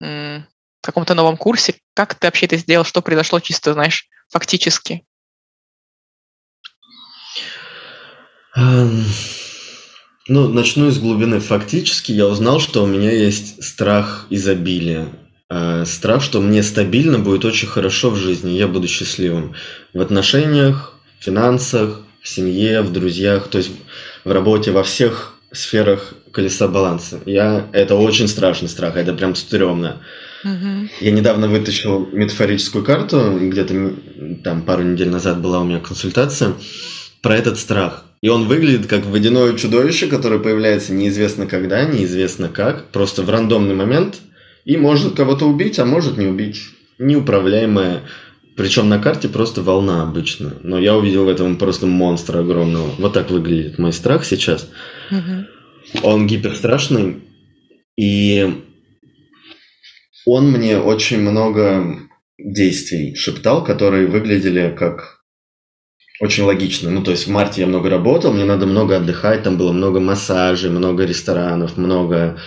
м, каком-то новом курсе. Как ты вообще это сделал? Что произошло чисто, знаешь, фактически? Um, ну, начну из глубины. Фактически я узнал, что у меня есть страх изобилия. Uh, страх, что мне стабильно будет очень хорошо в жизни, я буду счастливым в отношениях, в финансах, в семье, в друзьях, то есть в работе, во всех сферах колеса баланса. Я это очень страшный страх, это прям стрёмно. Угу. Я недавно вытащил метафорическую карту, где-то там пару недель назад была у меня консультация про этот страх. И он выглядит как водяное чудовище, которое появляется неизвестно когда, неизвестно как, просто в рандомный момент, и может кого-то убить, а может не убить. Неуправляемое причем на карте просто волна обычно. Но я увидел в этом просто монстра огромного. Вот так выглядит мой страх сейчас. Угу. Он гиперстрашный. И он мне очень много действий шептал, которые выглядели как очень логично. Ну, то есть в марте я много работал, мне надо много отдыхать, там было много массажей, много ресторанов, много...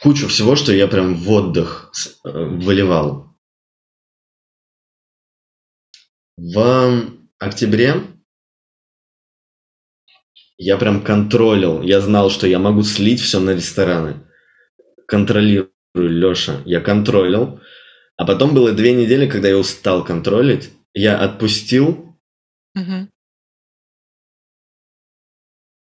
Кучу всего, что я прям в отдых э, выливал. В октябре я прям контролил. Я знал, что я могу слить все на рестораны. Контролирую, Леша. Я контролил. А потом было две недели, когда я устал контролить. Я отпустил. Угу.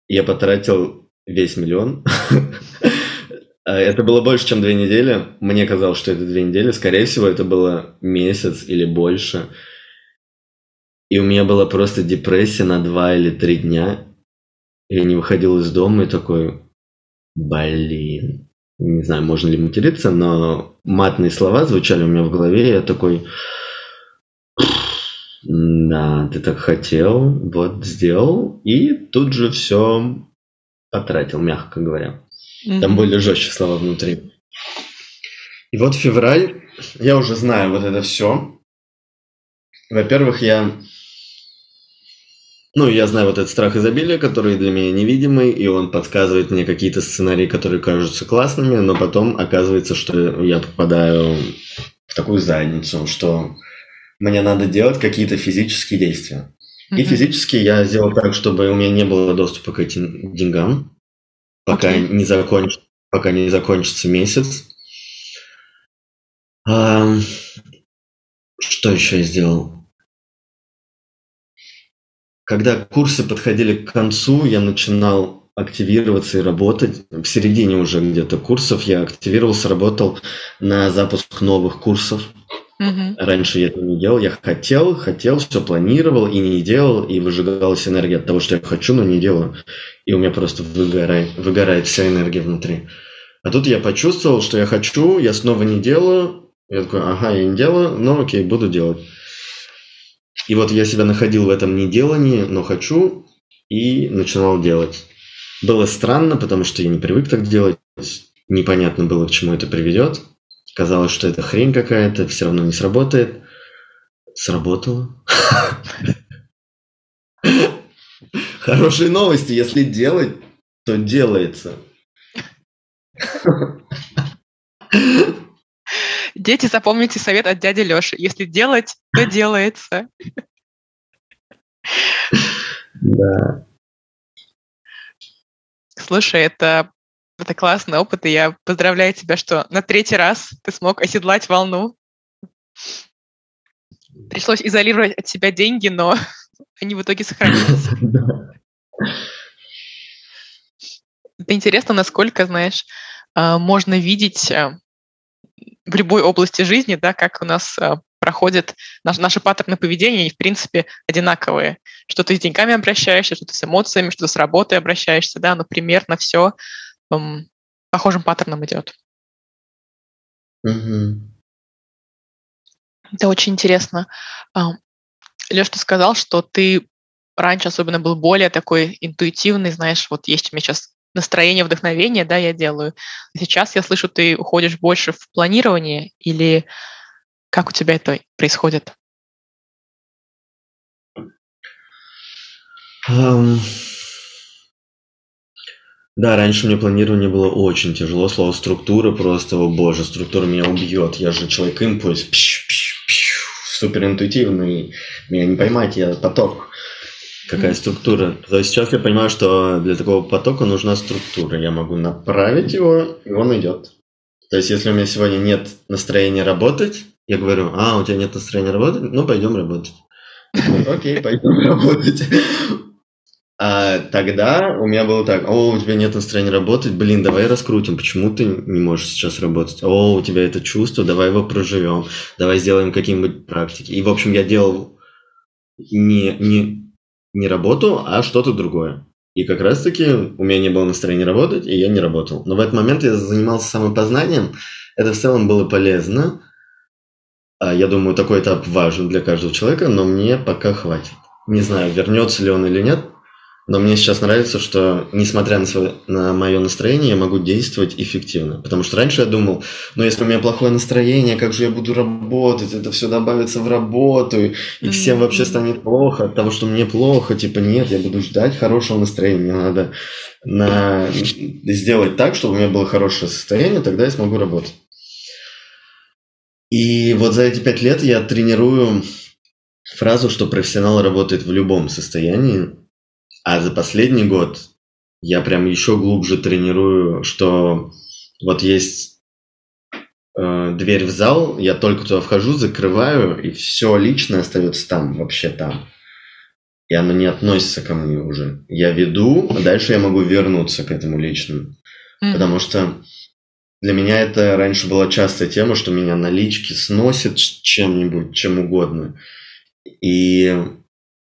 Я потратил весь миллион. Это было больше, чем две недели. Мне казалось, что это две недели. Скорее всего, это было месяц или больше. И у меня была просто депрессия на два или три дня. Я не выходил из дома и такой, блин. Не знаю, можно ли материться, но матные слова звучали у меня в голове. И я такой, да, ты так хотел, вот сделал. И тут же все потратил, мягко говоря. Mm-hmm. Там были жестче слова внутри. И вот февраль, я уже знаю вот это все. Во-первых, я... Ну, я знаю вот этот страх изобилия, который для меня невидимый, и он подсказывает мне какие-то сценарии, которые кажутся классными, но потом оказывается, что я попадаю в такую задницу, что мне надо делать какие-то физические действия. Mm-hmm. И физически я сделал так, чтобы у меня не было доступа к этим деньгам, пока okay. не законч... пока не закончится месяц. А... Что еще я сделал? Когда курсы подходили к концу, я начинал активироваться и работать. В середине уже где-то курсов я активировался, работал на запуск новых курсов. Угу. Раньше я этого не делал. Я хотел, хотел, все планировал и не делал, и выжигалась энергия от того, что я хочу, но не делаю. И у меня просто выгорает, выгорает вся энергия внутри. А тут я почувствовал, что я хочу, я снова не делаю. Я такой, ага, я не делаю, но окей, буду делать. И вот я себя находил в этом неделании, но хочу, и начинал делать. Было странно, потому что я не привык так делать. Непонятно было, к чему это приведет. Казалось, что это хрень какая-то, все равно не сработает. Сработало. Хорошие новости. Если делать, то делается. Дети, запомните совет от дяди Лёши. Если делать, то делается. Да. Слушай, это, это классный опыт, и я поздравляю тебя, что на третий раз ты смог оседлать волну. Пришлось изолировать от себя деньги, но они в итоге сохранились. Это интересно, насколько, знаешь, а, можно видеть а, в любой области жизни, да, как у нас а, проходят наш, наши паттерны поведения, они, в принципе, одинаковые. Что ты с деньгами обращаешься, что ты с эмоциями, что ты с работой обращаешься, да, но примерно все um, похожим паттерном идет. Mm-hmm. Это очень интересно. Леш, ты сказал, что ты раньше особенно был более такой интуитивный, знаешь, вот есть у меня сейчас настроение, вдохновение, да, я делаю. Сейчас я слышу, ты уходишь больше в планирование или как у тебя это происходит? Um, да, раньше мне планирование было очень тяжело. Слово структура просто, о боже, структура меня убьет. Я же человек импульс, супер интуитивный. Меня не поймать, я поток. Какая структура? То есть сейчас я понимаю, что для такого потока нужна структура. Я могу направить его, и он идет. То есть если у меня сегодня нет настроения работать, я говорю, а, у тебя нет настроения работать? Ну, пойдем работать. Окей, пойдем работать. А тогда у меня было так, о, у тебя нет настроения работать, блин, давай раскрутим, почему ты не можешь сейчас работать? О, у тебя это чувство, давай его проживем, давай сделаем какие-нибудь практики. И, в общем, я делал не, не, не работу, а что-то другое. И как раз-таки у меня не было настроения работать, и я не работал. Но в этот момент я занимался самопознанием. Это в целом было полезно, а, я думаю, такой этап важен для каждого человека, но мне пока хватит. Не знаю, вернется ли он или нет, но мне сейчас нравится, что, несмотря на, свое, на мое настроение, я могу действовать эффективно. Потому что раньше я думал, ну если у меня плохое настроение, как же я буду работать? Это все добавится в работу, и mm-hmm. всем вообще станет плохо от того, что мне плохо. Типа нет, я буду ждать хорошего настроения. Мне надо на... сделать так, чтобы у меня было хорошее состояние, тогда я смогу работать. И вот за эти пять лет я тренирую фразу, что профессионал работает в любом состоянии, а за последний год я прям еще глубже тренирую, что вот есть э, дверь в зал, я только туда вхожу, закрываю, и все личное остается там, вообще там. И оно не относится ко мне уже. Я веду, а дальше я могу вернуться к этому личному. Потому что для меня это раньше была частая тема, что меня налички сносят чем-нибудь, чем угодно. И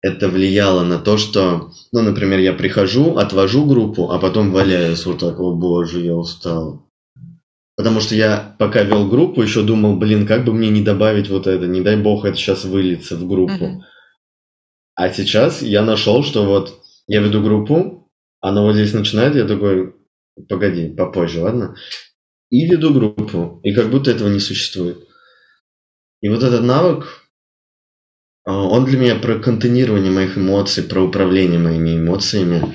это влияло на то, что, ну, например, я прихожу, отвожу группу, а потом валяюсь вот так, о боже, я устал. Потому что я пока вел группу, еще думал, блин, как бы мне не добавить вот это, не дай бог это сейчас выльется в группу. А сейчас я нашел, что вот я веду группу, она вот здесь начинает, я такой, погоди, попозже, ладно? и веду группу, и как будто этого не существует. И вот этот навык, он для меня про контейнирование моих эмоций, про управление моими эмоциями.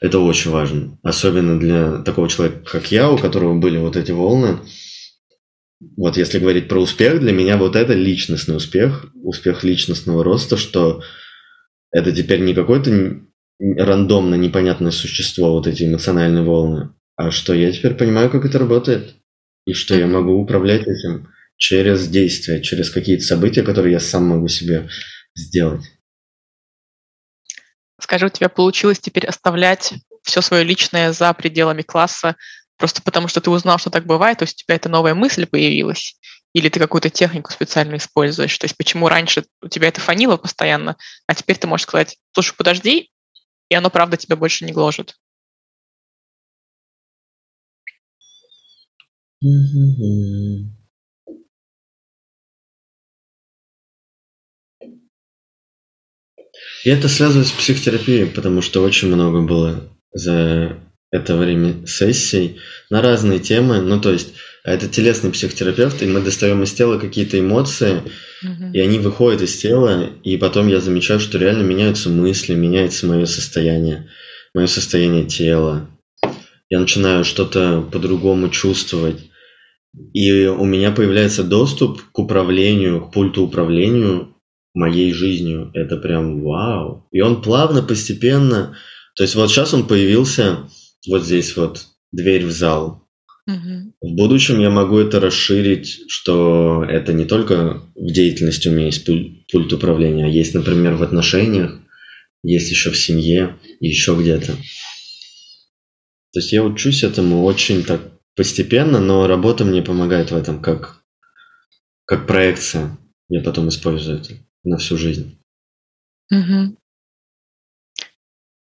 Это очень важно. Особенно для такого человека, как я, у которого были вот эти волны. Вот если говорить про успех, для меня вот это личностный успех, успех личностного роста, что это теперь не какое-то рандомно непонятное существо, вот эти эмоциональные волны, а что я теперь понимаю, как это работает, и что я могу управлять этим через действия, через какие-то события, которые я сам могу себе сделать. Скажи, у тебя получилось теперь оставлять все свое личное за пределами класса, просто потому что ты узнал, что так бывает, то есть у тебя эта новая мысль появилась, или ты какую-то технику специально используешь. То есть почему раньше у тебя это фанило постоянно, а теперь ты можешь сказать, слушай, подожди, и оно, правда, тебя больше не гложет. И это связывает с психотерапией, потому что очень много было за это время сессий на разные темы. Ну, то есть, это телесный психотерапевт, и мы достаем из тела какие-то эмоции, mm-hmm. и они выходят из тела, и потом я замечаю, что реально меняются мысли, меняется мое состояние, мое состояние тела. Я начинаю что-то по-другому чувствовать. И у меня появляется доступ к управлению, к пульту управлению моей жизнью. Это прям вау. И он плавно, постепенно... То есть вот сейчас он появился вот здесь вот, дверь в зал. Угу. В будущем я могу это расширить, что это не только в деятельности у меня есть пульт управления, а есть, например, в отношениях, есть еще в семье, еще где-то. То есть я учусь этому очень так постепенно, но работа мне помогает в этом как, как проекция. Я потом использую это на всю жизнь. Угу.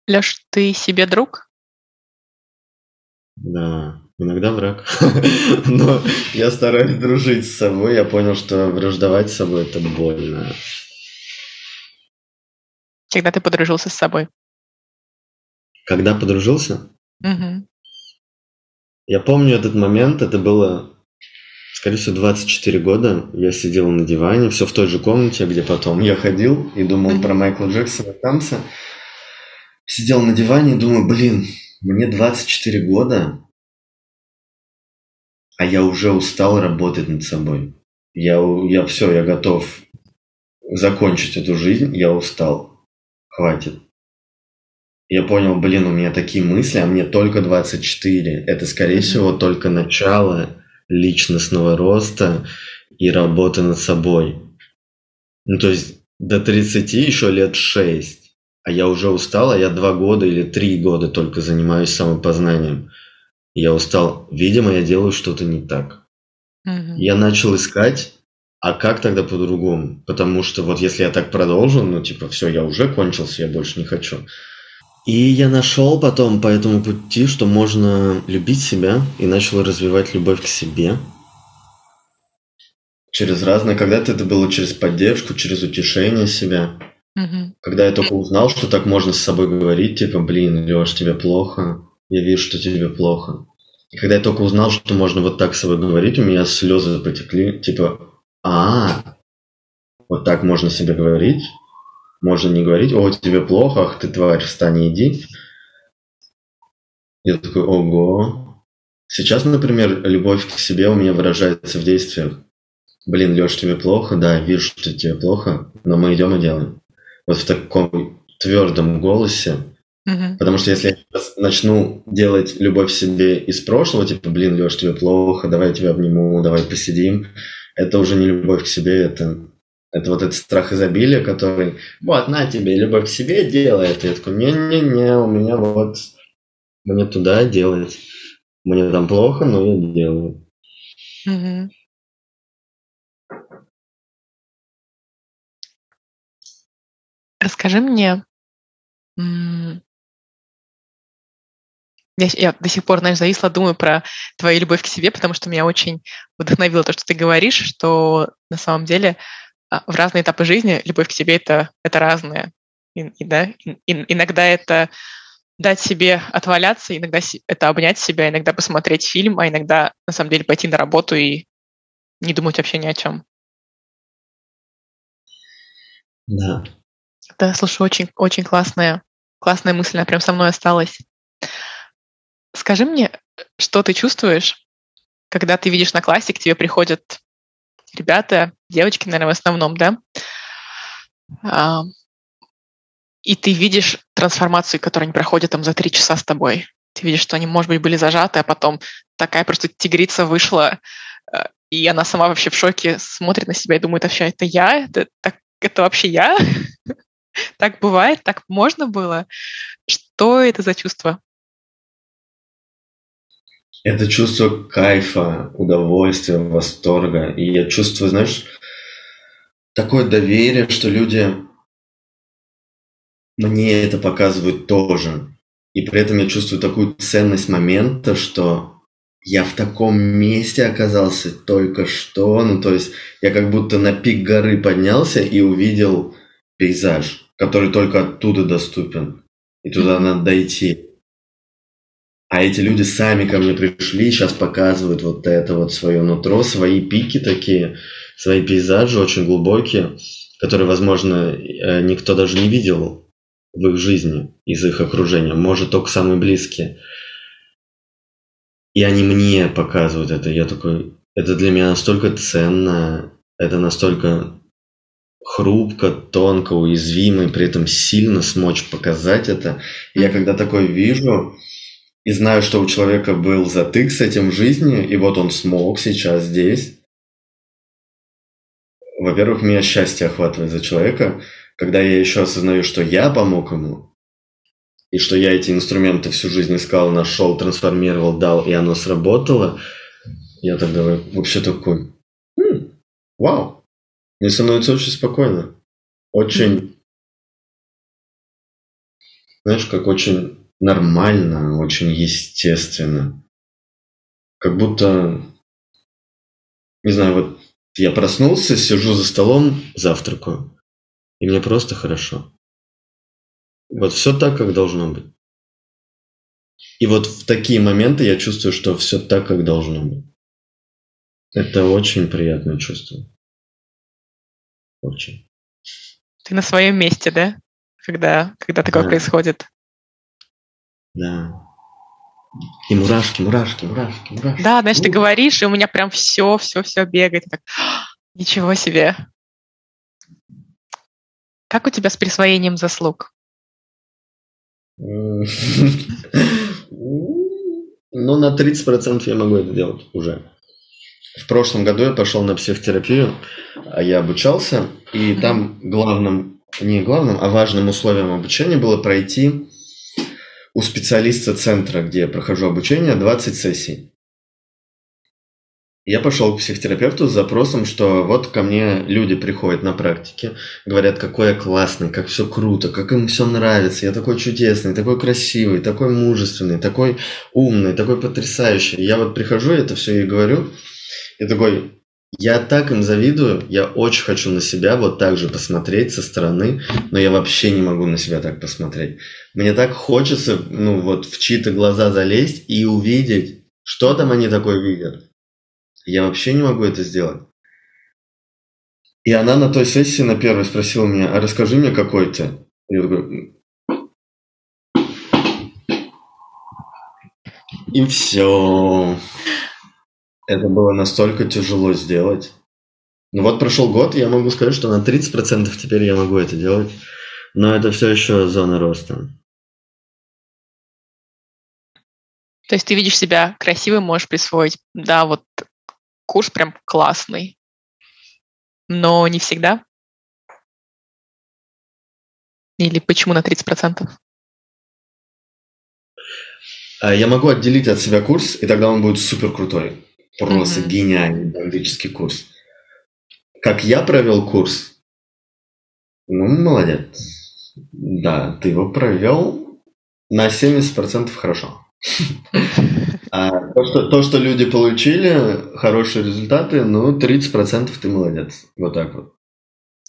Леш, ты себе друг? Да, иногда враг. Но я стараюсь дружить с собой. Я понял, что враждовать с собой это больно. Когда ты подружился с собой? Когда подружился? Угу. Я помню этот момент, это было, скорее всего, 24 года. Я сидел на диване, все в той же комнате, где потом я ходил и думал про Майкла Джексона танца. Сидел на диване и думаю, блин, мне 24 года, а я уже устал работать над собой. Я, я все, я готов закончить эту жизнь, я устал. Хватит. Я понял, блин, у меня такие мысли, а мне только 24. Это, скорее всего, только начало личностного роста и работы над собой. Ну, то есть до 30 еще лет 6. А я уже устал, а я 2 года или 3 года только занимаюсь самопознанием. Я устал. Видимо, я делаю что-то не так. Угу. Я начал искать, а как тогда по-другому? Потому что вот если я так продолжу, ну, типа, все, я уже кончился, я больше не хочу. И я нашел потом по этому пути, что можно любить себя, и начал развивать любовь к себе. Через разные, когда-то это было через поддержку, через утешение себя. Угу. Когда я только узнал, что так можно с собой говорить, типа, блин, Леш, тебе плохо, я вижу, что тебе плохо. И когда я только узнал, что можно вот так с собой говорить, у меня слезы потекли, типа, а, вот так можно себе говорить, можно не говорить, о, тебе плохо, ах ты тварь, встань и иди. Я такой, ого. Сейчас, например, любовь к себе у меня выражается в действиях. Блин, Леш, тебе плохо? Да, вижу, что тебе плохо, но мы идем и делаем. Вот в таком твердом голосе. Угу. Потому что если я начну делать любовь к себе из прошлого, типа, блин, Леш, тебе плохо, давай я тебя обниму, давай посидим, это уже не любовь к себе, это это вот этот страх изобилия, который, вот, на тебе, любовь к себе делает. Я такой, не-не-не, у меня вот, мне туда делать. Мне там плохо, но я делаю. Расскажи мне, я, я до сих пор, знаешь, зависла, думаю про твою любовь к себе, потому что меня очень вдохновило то, что ты говоришь, что на самом деле в разные этапы жизни любовь к себе это, это разное. И, и, да, и, иногда это дать себе отваляться, иногда это обнять себя, иногда посмотреть фильм, а иногда, на самом деле, пойти на работу и не думать вообще ни о чем. Да. Да, слушай, очень, очень классная, классная мысль, она прям со мной осталась. Скажи мне, что ты чувствуешь, когда ты видишь на классе, к тебе приходят ребята, девочки, наверное, в основном, да? А, и ты видишь трансформацию, которую они проходят там за три часа с тобой. Ты видишь, что они, может быть, были зажаты, а потом такая просто тигрица вышла, э, и она сама вообще в шоке смотрит на себя и думает, вообще, это я? Это, так, это вообще я? Так бывает? Так можно было? Что это за чувство? Это чувство кайфа, удовольствия, восторга. И я чувствую, знаешь, такое доверие, что люди мне это показывают тоже. И при этом я чувствую такую ценность момента, что я в таком месте оказался только что. Ну, то есть я как будто на пик горы поднялся и увидел пейзаж, который только оттуда доступен. И туда надо дойти. А эти люди сами ко мне пришли, сейчас показывают вот это вот свое нутро, свои пики такие, свои пейзажи очень глубокие, которые, возможно, э, никто даже не видел в их жизни, из их окружения, может, только самые близкие. И они мне показывают это. Я такой, это для меня настолько ценно, это настолько хрупко, тонко, уязвимо, и при этом сильно смочь показать это. И я когда такое вижу, и знаю, что у человека был затык с этим в жизни, и вот он смог сейчас здесь. Во-первых, меня счастье охватывает за человека, когда я еще осознаю, что я помог ему, и что я эти инструменты всю жизнь искал, нашел, трансформировал, дал, и оно сработало, я тогда вообще такой, «Хм, вау, мне становится очень спокойно, очень, знаешь, как очень нормально, очень естественно. Как будто, не знаю, вот я проснулся, сижу за столом, завтракаю, и мне просто хорошо. Вот все так, как должно быть. И вот в такие моменты я чувствую, что все так, как должно быть. Это очень приятное чувство. Очень. Ты на своем месте, да? Когда, когда такое да. происходит. Да. И мурашки, мурашки, мурашки, мурашки. Да, знаешь, ты говоришь, и у меня прям все, все, все бегает. Так, ничего себе. Как у тебя с присвоением заслуг? Ну, на 30% я могу это делать уже. В прошлом году я пошел на психотерапию, а я обучался, и там главным, не главным, а важным условием обучения было пройти у специалиста центра, где я прохожу обучение, 20 сессий. Я пошел к психотерапевту с запросом, что вот ко мне люди приходят на практике, говорят, какой я классный, как все круто, как им все нравится, я такой чудесный, такой красивый, такой мужественный, такой умный, такой потрясающий. Я вот прихожу, это все и говорю, и такой, я так им завидую, я очень хочу на себя вот так же посмотреть со стороны, но я вообще не могу на себя так посмотреть. Мне так хочется, ну вот, в чьи-то глаза залезть и увидеть, что там они такое видят. Я вообще не могу это сделать. И она на той сессии, на первой, спросила меня, а расскажи мне, какой ты. Я такой... И все. Это было настолько тяжело сделать. Ну вот прошел год, я могу сказать, что на 30% теперь я могу это делать. Но это все еще зона роста. То есть ты видишь себя красивым, можешь присвоить, да, вот курс прям классный, но не всегда? Или почему на 30%? А, я могу отделить от себя курс, и тогда он будет супер крутой. Просто mm-hmm. гениальный бомбический курс. Как я провел курс? Ну, молодец. Да, ты его провел на 70% хорошо. А то что, то, что люди получили, хорошие результаты, ну, 30% ты молодец. Вот так вот.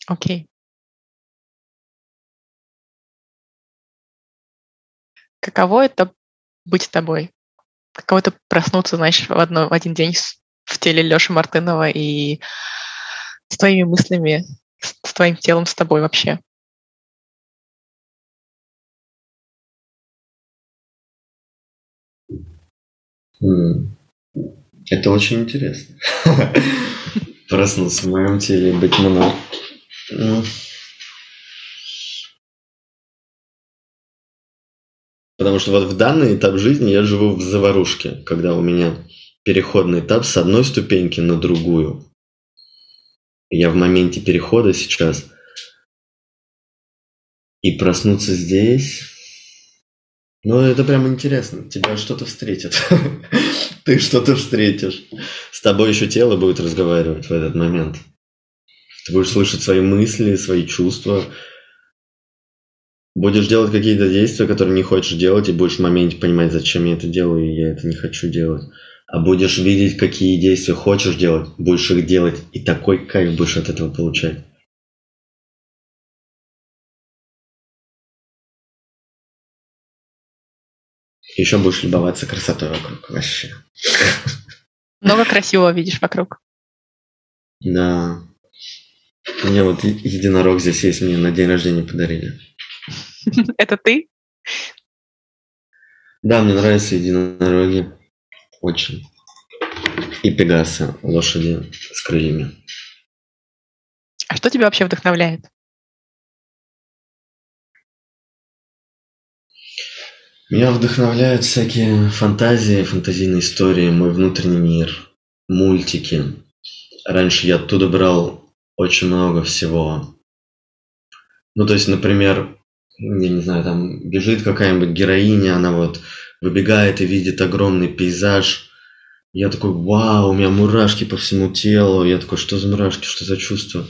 Окей. Okay. каково это быть тобой? Каково это проснуться, знаешь, в, одно, в один день в теле Леши Мартынова и с твоими мыслями, с, с твоим телом, с тобой вообще? Это очень интересно. Проснуться в моем теле, быть мной. Потому что вот в данный этап жизни я живу в заварушке, когда у меня переходный этап с одной ступеньки на другую. Я в моменте перехода сейчас. И проснуться здесь ну, это прям интересно. Тебя что-то встретит. Ты что-то встретишь. С тобой еще тело будет разговаривать в этот момент. Ты будешь слышать свои мысли, свои чувства. Будешь делать какие-то действия, которые не хочешь делать, и будешь в моменте понимать, зачем я это делаю, и я это не хочу делать. А будешь видеть, какие действия хочешь делать, будешь их делать, и такой кайф будешь от этого получать. Еще будешь любоваться красотой вокруг вообще. Много красивого видишь вокруг. Да. У меня вот единорог здесь есть, мне на день рождения подарили. Это ты? Да, мне нравятся единороги. Очень. И пегасы, лошади с крыльями. А что тебя вообще вдохновляет? Меня вдохновляют всякие фантазии, фантазийные истории, мой внутренний мир, мультики. Раньше я оттуда брал очень много всего. Ну, то есть, например, я не знаю, там бежит какая-нибудь героиня, она вот выбегает и видит огромный пейзаж. Я такой, вау, у меня мурашки по всему телу. Я такой, что за мурашки, что за чувство?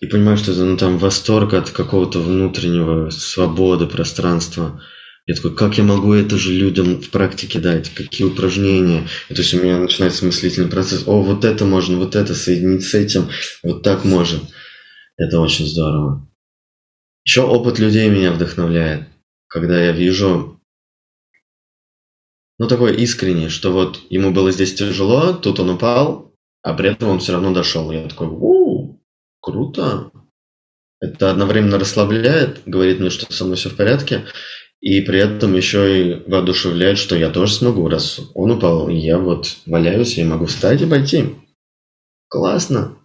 И понимаю, что это ну, там восторг от какого-то внутреннего свободы, пространства. Я такой, как я могу это же людям в практике дать? Какие упражнения? И то есть у меня начинается мыслительный процесс. О, вот это можно, вот это соединить с этим, вот так можно. Это очень здорово. Еще опыт людей меня вдохновляет, когда я вижу, ну, такой искренний, что вот ему было здесь тяжело, тут он упал, а при этом он все равно дошел. Я такой, у, круто. Это одновременно расслабляет, говорит мне, что со мной все в порядке, и при этом еще и воодушевляет, что я тоже смогу, раз он упал, и я вот валяюсь, и могу встать и пойти. Классно.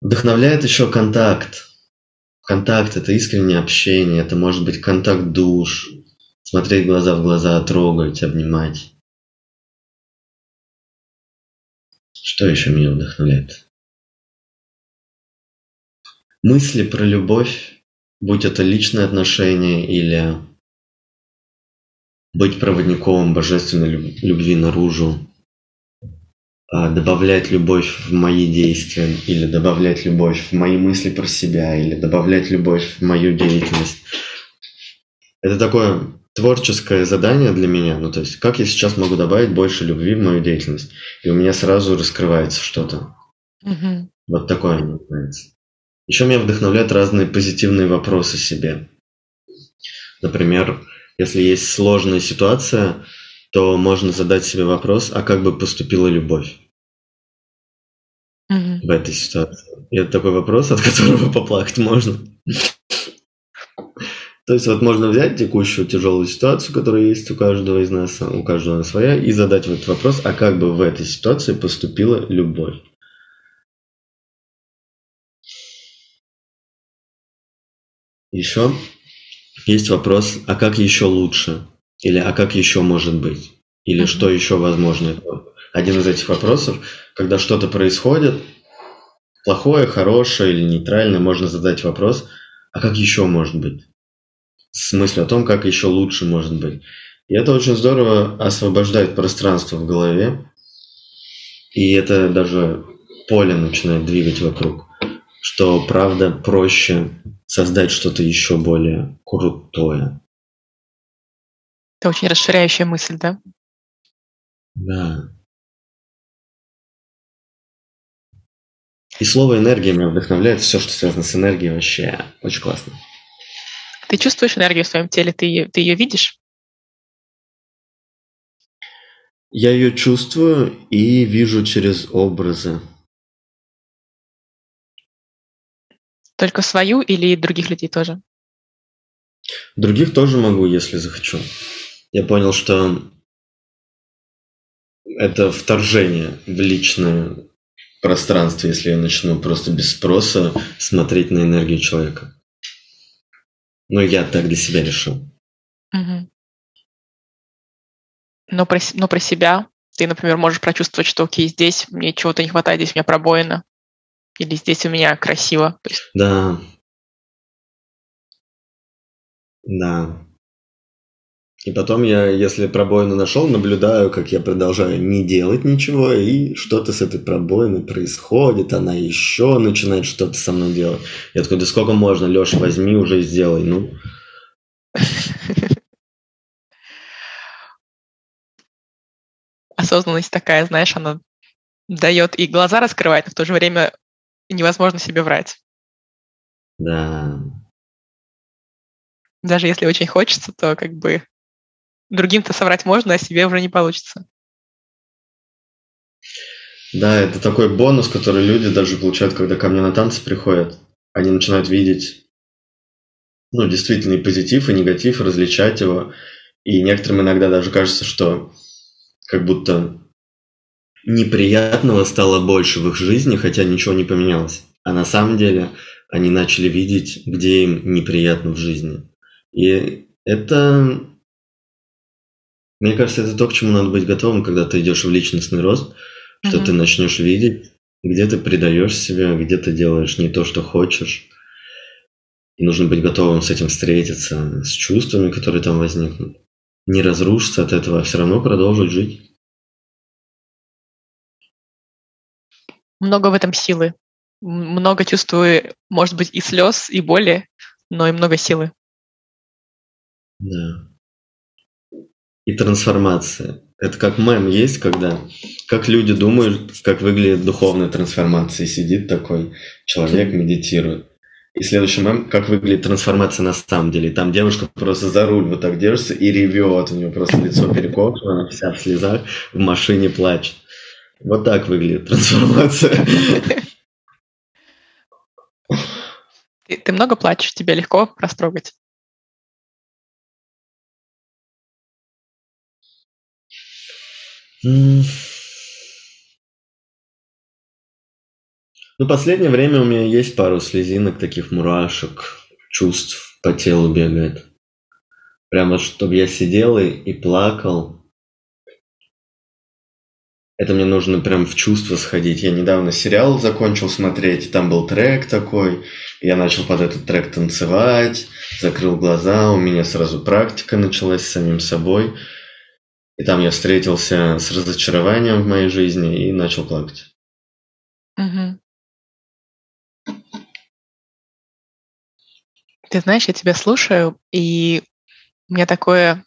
Вдохновляет еще контакт. Контакт – это искреннее общение, это может быть контакт душ, смотреть глаза в глаза, трогать, обнимать. Что еще меня вдохновляет? Мысли про любовь будь это личные отношения или быть проводником божественной любви наружу, добавлять любовь в мои действия, или добавлять любовь в мои мысли про себя, или добавлять любовь в мою деятельность. Это такое творческое задание для меня. Ну, то есть, как я сейчас могу добавить больше любви в мою деятельность? И у меня сразу раскрывается что-то. Угу. Вот такое мне нравится. Еще меня вдохновляют разные позитивные вопросы себе. Например, если есть сложная ситуация, то можно задать себе вопрос, а как бы поступила любовь mm-hmm. в этой ситуации? И это такой вопрос, от которого поплакать можно. То есть вот можно взять текущую тяжелую ситуацию, которая есть у каждого из нас, у каждого своя, и задать вот вопрос, а как бы в этой ситуации поступила любовь? Еще есть вопрос, а как еще лучше? Или а как еще может быть? Или mm-hmm. что еще возможно? Один из этих вопросов, когда что-то происходит, плохое, хорошее или нейтральное, можно задать вопрос, а как еще может быть? С мыслью о том, как еще лучше может быть. И это очень здорово освобождает пространство в голове. И это даже поле начинает двигать вокруг. Что правда проще создать что-то еще более крутое. Это очень расширяющая мысль, да? Да. И слово энергия меня вдохновляет. Все, что связано с энергией, вообще очень классно. Ты чувствуешь энергию в своем теле? Ты ее, ты ее видишь? Я ее чувствую и вижу через образы. Только свою или других людей тоже? Других тоже могу, если захочу. Я понял, что это вторжение в личное пространство, если я начну просто без спроса смотреть на энергию человека. Ну, я так для себя решил. Угу. Но, про, но про себя ты, например, можешь прочувствовать, что окей, здесь мне чего-то не хватает, здесь у меня пробоина, или здесь у меня красиво. Да. Да. И потом я, если пробоину нашел, наблюдаю, как я продолжаю не делать ничего, и что-то с этой пробоиной происходит, она еще начинает что-то со мной делать. Я такой, да сколько можно, Леша, возьми уже и сделай, ну. Осознанность такая, знаешь, она дает и глаза раскрывает, но в то же время невозможно себе врать. Да. Даже если очень хочется, то как бы другим-то соврать можно, а себе уже не получится. Да, это такой бонус, который люди даже получают, когда ко мне на танцы приходят. Они начинают видеть, ну, действительно, и позитив, и негатив, различать его. И некоторым иногда даже кажется, что как будто неприятного стало больше в их жизни, хотя ничего не поменялось. А на самом деле они начали видеть, где им неприятно в жизни. И это мне кажется, это то, к чему надо быть готовым, когда ты идешь в личностный рост, что mm-hmm. ты начнешь видеть, где ты предаешь себя, где ты делаешь не то, что хочешь. И нужно быть готовым с этим встретиться, с чувствами, которые там возникнут. Не разрушиться от этого, а все равно продолжить жить. Много в этом силы. Много чувствую, может быть, и слез, и боли, но и много силы. Да и трансформация. Это как мем есть, когда как люди думают, как выглядит духовная трансформация. Сидит такой человек, медитирует. И следующий мем, как выглядит трансформация на самом деле. Там девушка просто за руль вот так держится и ревет. У нее просто лицо перекошено, она вся в слезах, в машине плачет. Вот так выглядит трансформация. Ты, ты много плачешь, тебе легко растрогать? Ну, последнее время у меня есть пару слезинок, таких мурашек, чувств по телу бегает. Прямо, чтобы я сидел и, и плакал. Это мне нужно прям в чувство сходить. Я недавно сериал закончил смотреть, там был трек такой. Я начал под этот трек танцевать, закрыл глаза, у меня сразу практика началась с самим собой. И там я встретился с разочарованием в моей жизни и начал плакать. Угу. Ты знаешь, я тебя слушаю, и у меня такое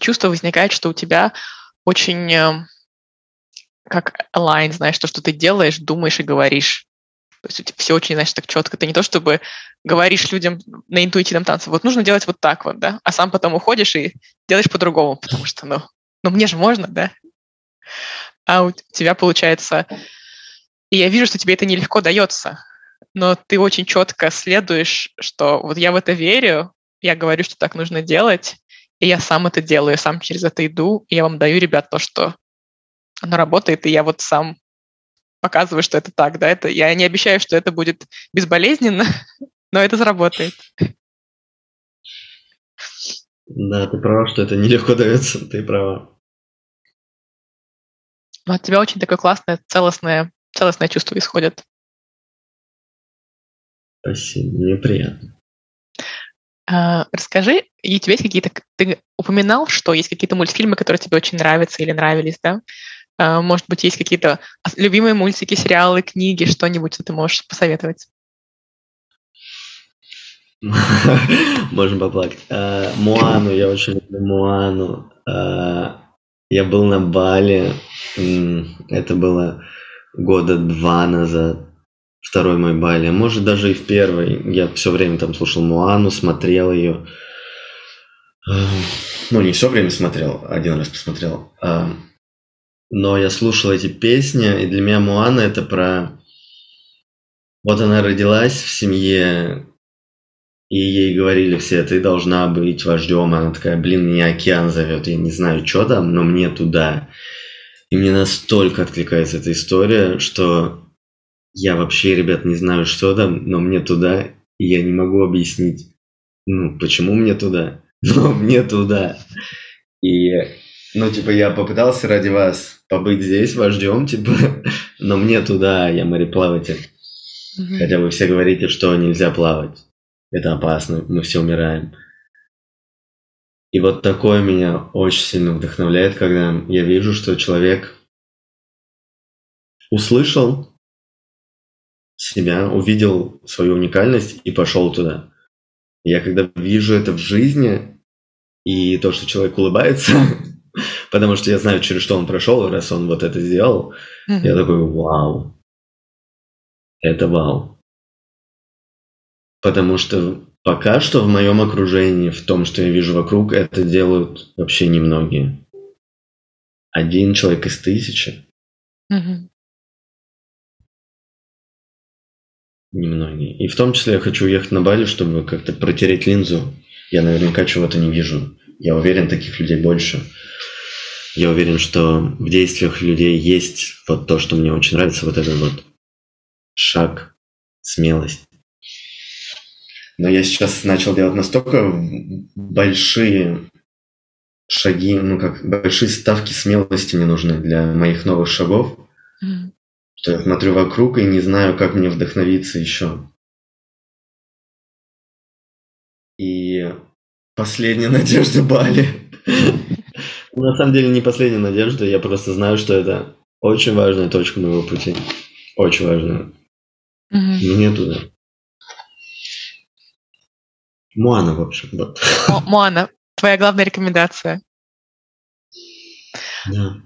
чувство возникает, что у тебя очень э, как align, знаешь, то, что ты делаешь, думаешь и говоришь. То есть у тебя все очень, знаешь, так четко. Ты не то, чтобы говоришь людям на интуитивном танце, вот нужно делать вот так вот, да, а сам потом уходишь и делаешь по-другому, потому что, ну, ну мне же можно, да? А у тебя получается... И я вижу, что тебе это нелегко дается, но ты очень четко следуешь, что вот я в это верю, я говорю, что так нужно делать, и я сам это делаю, сам через это иду, и я вам даю, ребят, то, что оно работает, и я вот сам показываю, что это так, да, это я не обещаю, что это будет безболезненно, но это заработает. Да, ты права, что это нелегко дается, ты права. Но от тебя очень такое классное, целостное, целостное чувство исходит. Спасибо, мне приятно. А, расскажи, и у тебя есть какие-то... Ты упоминал, что есть какие-то мультфильмы, которые тебе очень нравятся или нравились, да? А, может быть, есть какие-то любимые мультики, сериалы, книги, что-нибудь, что ты можешь посоветовать? Можем поплакать. А, Муану, я очень люблю Муану. Я был на Бали, это было года два назад. второй мой Бали, а может даже и в первый. Я все время там слушал Муану, смотрел ее. Ну, не все время смотрел, один раз посмотрел. А, но я слушал эти песни, и для меня Муана это про... Вот она родилась в семье, и ей говорили все, ты должна быть вождем. Она такая, блин, меня океан зовет, я не знаю, что там, но мне туда. И мне настолько откликается эта история, что я вообще, ребят, не знаю, что там, но мне туда, и я не могу объяснить, ну, почему мне туда, но мне туда. И, ну, типа, я попытался ради вас побыть здесь вождем, типа, но мне туда, я мореплаватель. Хотя вы все говорите, что нельзя плавать. Это опасно, мы все умираем. И вот такое меня очень сильно вдохновляет, когда я вижу, что человек услышал себя, увидел свою уникальность и пошел туда. Я когда вижу это в жизни, и то, что человек улыбается, потому что я знаю, через что он прошел, раз он вот это сделал, mm-hmm. я такой, вау, это вау. Потому что пока что в моем окружении, в том, что я вижу вокруг, это делают вообще немногие. Один человек из тысячи. Mm-hmm. немногие. И в том числе я хочу уехать на Бали, чтобы как-то протереть линзу. Я наверняка чего-то не вижу. Я уверен, таких людей больше. Я уверен, что в действиях людей есть вот то, что мне очень нравится, вот этот вот шаг, смелость. Но я сейчас начал делать настолько большие шаги, ну как большие ставки смелости мне нужны для моих новых шагов, mm что я смотрю вокруг и не знаю, как мне вдохновиться еще. И последняя надежда Бали. На самом деле не последняя надежда, я просто знаю, что это очень важная точка моего пути. Очень важная. Мне туда. Муана, в общем. Вот. Муана, твоя главная рекомендация. Да.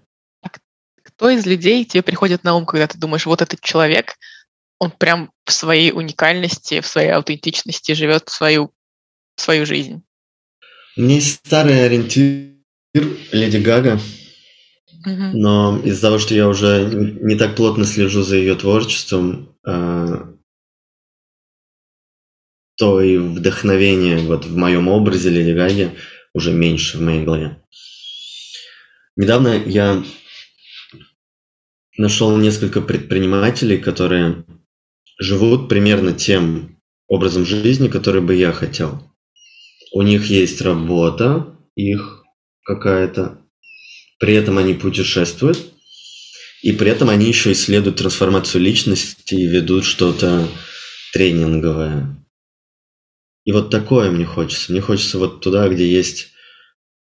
Кто из людей тебе приходит на ум, когда ты думаешь, вот этот человек, он прям в своей уникальности, в своей аутентичности живет свою, свою жизнь? У меня есть старый ориентир Леди Гага, угу. но из-за того, что я уже не так плотно слежу за ее творчеством, а, то и вдохновение вот в моем образе Леди Гаги уже меньше в моей голове. Недавно я нашел несколько предпринимателей, которые живут примерно тем образом жизни, который бы я хотел. У них есть работа, их какая-то, при этом они путешествуют, и при этом они еще исследуют трансформацию личности и ведут что-то тренинговое. И вот такое мне хочется. Мне хочется вот туда, где есть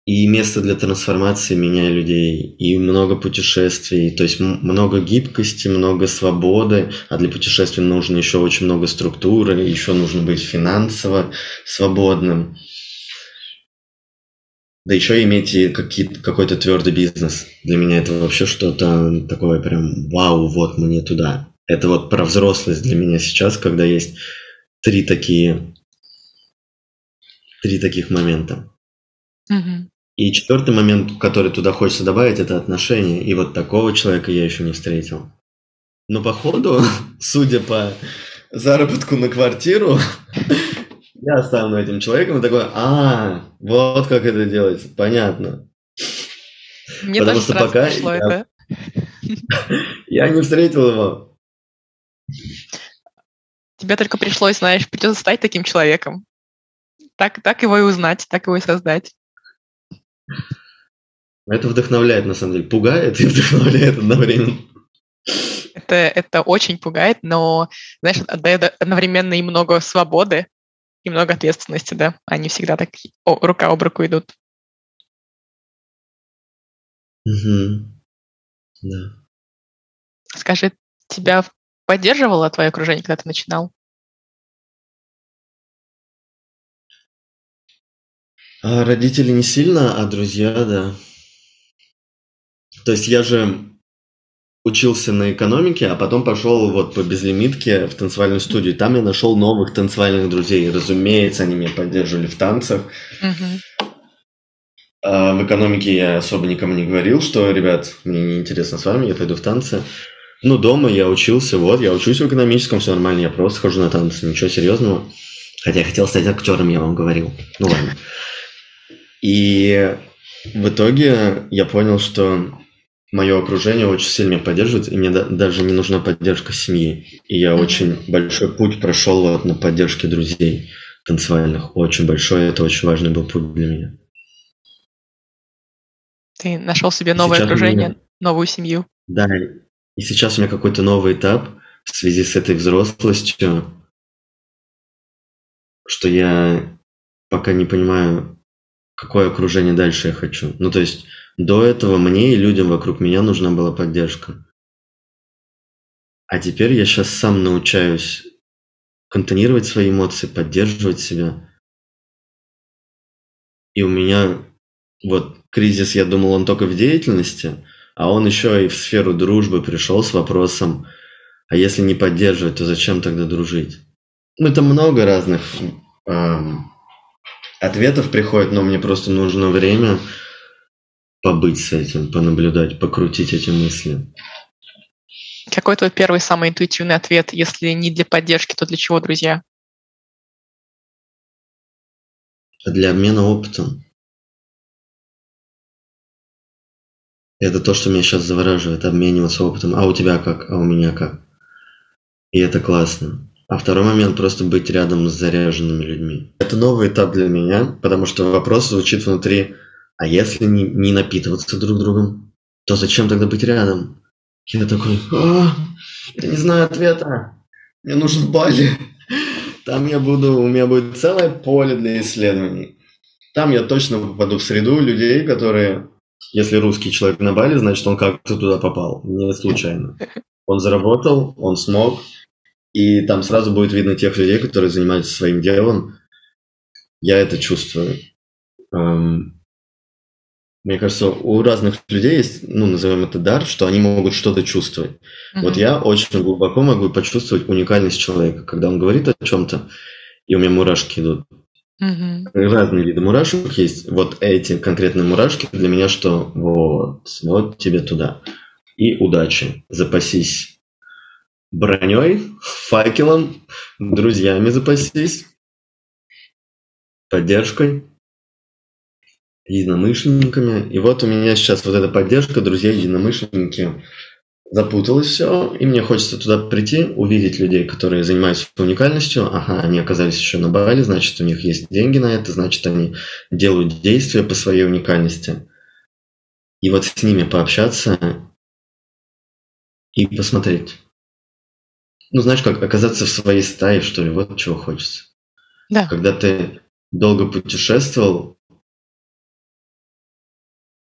и место для трансформации меняя людей, и много путешествий, то есть много гибкости, много свободы, а для путешествий нужно еще очень много структуры, еще нужно быть финансово свободным. Да еще иметь и какой-то твердый бизнес. Для меня это вообще что-то такое прям вау, вот мне туда. Это вот про взрослость для меня сейчас, когда есть три такие, три таких момента. Угу. И четвертый момент, который туда хочется добавить, это отношения. И вот такого человека я еще не встретил. Но походу, судя по заработку на квартиру, я остану этим человеком и такой, а, вот как это делается, понятно. Мне Потому что пока я, это. я не встретил его. Тебе только пришлось, знаешь, придется стать таким человеком. Так, так его и узнать, так его и создать. Это вдохновляет, на самом деле. Пугает и вдохновляет одновременно. Это, это очень пугает, но, знаешь, отдает одновременно и много свободы, и много ответственности, да. Они всегда так о, рука об руку идут. Угу. Да. Скажи, тебя поддерживало твое окружение, когда ты начинал? А родители не сильно, а друзья, да. То есть я же учился на экономике, а потом пошел вот по безлимитке в танцевальную студию. Там я нашел новых танцевальных друзей. Разумеется, они меня поддерживали в танцах. А в экономике я особо никому не говорил, что, ребят, мне не интересно с вами, я пойду в танцы. Ну, дома я учился, вот, я учусь в экономическом, все нормально, я просто хожу на танцы, ничего серьезного. Хотя я хотел стать актером, я вам говорил. Ну ладно. И в итоге я понял, что мое окружение очень сильно меня поддерживает, и мне да- даже не нужна поддержка семьи. И я очень большой путь прошел вот на поддержке друзей танцевальных. Очень большой, это очень важный был путь для меня. Ты нашел себе новое сейчас окружение, меня- новую семью. Да, и сейчас у меня какой-то новый этап в связи с этой взрослостью, что я пока не понимаю, какое окружение дальше я хочу. Ну, то есть до этого мне и людям вокруг меня нужна была поддержка. А теперь я сейчас сам научаюсь контейнировать свои эмоции, поддерживать себя. И у меня вот кризис, я думал, он только в деятельности, а он еще и в сферу дружбы пришел с вопросом, а если не поддерживать, то зачем тогда дружить? Ну, это много разных эм, ответов приходит, но мне просто нужно время побыть с этим, понаблюдать, покрутить эти мысли. Какой твой первый самый интуитивный ответ, если не для поддержки, то для чего, друзья? Для обмена опытом. Это то, что меня сейчас завораживает, обмениваться опытом. А у тебя как? А у меня как? И это классно. А второй момент просто быть рядом с заряженными людьми. Это новый этап для меня, потому что вопрос звучит внутри, а если не, не напитываться друг другом, то зачем тогда быть рядом? Я такой, «А, я не знаю ответа. Мне нужен Бали. Там я буду, у меня будет целое поле для исследований. Там я точно попаду в среду людей, которые, если русский человек на Бали, значит он как-то туда попал, не случайно. Он заработал, он смог, и там сразу будет видно тех людей, которые занимаются своим делом. Я это чувствую. Эм, Мне кажется, у разных людей есть, ну, назовем это дар, что они могут что-то чувствовать. Вот Мгм. я очень глубоко могу почувствовать уникальность человека, когда он говорит о чем-то, и у меня мурашки идут. Мгм. Разные виды мурашек есть. Вот эти конкретные мурашки для меня, что вот, вот тебе туда. И удачи. Запасись броней, факелом, друзьями запасись, поддержкой, единомышленниками. И вот у меня сейчас вот эта поддержка, друзья, единомышленники, запуталось все, и мне хочется туда прийти, увидеть людей, которые занимаются уникальностью. Ага, они оказались еще на Бали, значит, у них есть деньги на это, значит, они делают действия по своей уникальности. И вот с ними пообщаться и посмотреть. Ну, знаешь, как оказаться в своей стае, что ли, вот чего хочется. Да. Когда ты долго путешествовал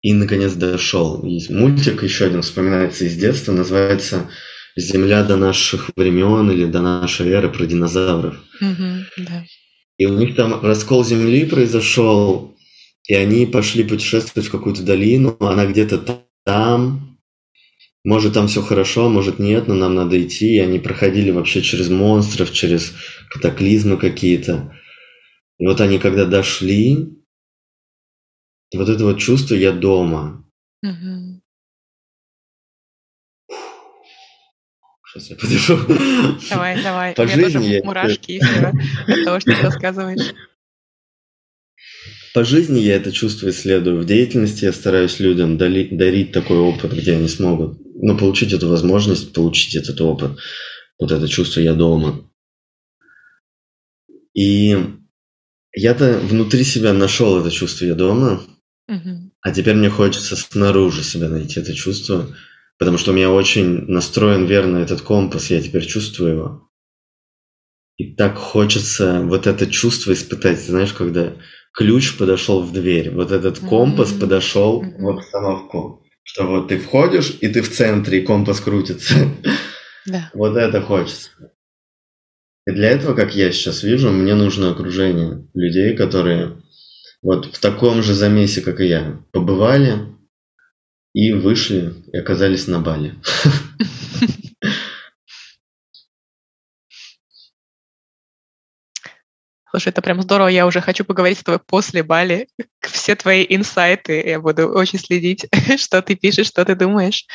и, наконец, дошел. Есть мультик, еще один вспоминается из детства, называется «Земля до наших времен» или «До нашей эры» про динозавров. Мгм. Да. И у них там раскол Земли произошел, и они пошли путешествовать в какую-то долину, она где-то там, может там все хорошо, может нет, но нам надо идти, и они проходили вообще через монстров, через катаклизмы какие-то. И вот они когда дошли, вот это вот чувство «я дома». Мгм. Сейчас я подышу. Давай, давай. По У меня жизни я- мурашки от того, что ты рассказываешь. По жизни я это чувство исследую. В деятельности я стараюсь людям дарить такой опыт, где они смогут ну, получить эту возможность, получить этот опыт. Вот это чувство «я дома». И я-то внутри себя нашел это чувство «я дома», Мгм. а теперь мне хочется снаружи себя найти это чувство, потому что у меня очень настроен верно этот компас, я теперь чувствую его. И так хочется вот это чувство испытать, знаешь, когда ключ подошел в дверь, вот этот компас Мгм. подошел Мгм. в обстановку, что вот ты входишь, и ты в центре, и компас крутится. Да. Вот это хочется. И для этого, как я сейчас вижу, мне нужно окружение людей, которые вот в таком же замесе, как и я, побывали, и вышли и оказались на Бали. Слушай, это прям здорово. Я уже хочу поговорить с тобой после Бали. Все твои инсайты. Я буду очень следить, что ты пишешь, что ты думаешь.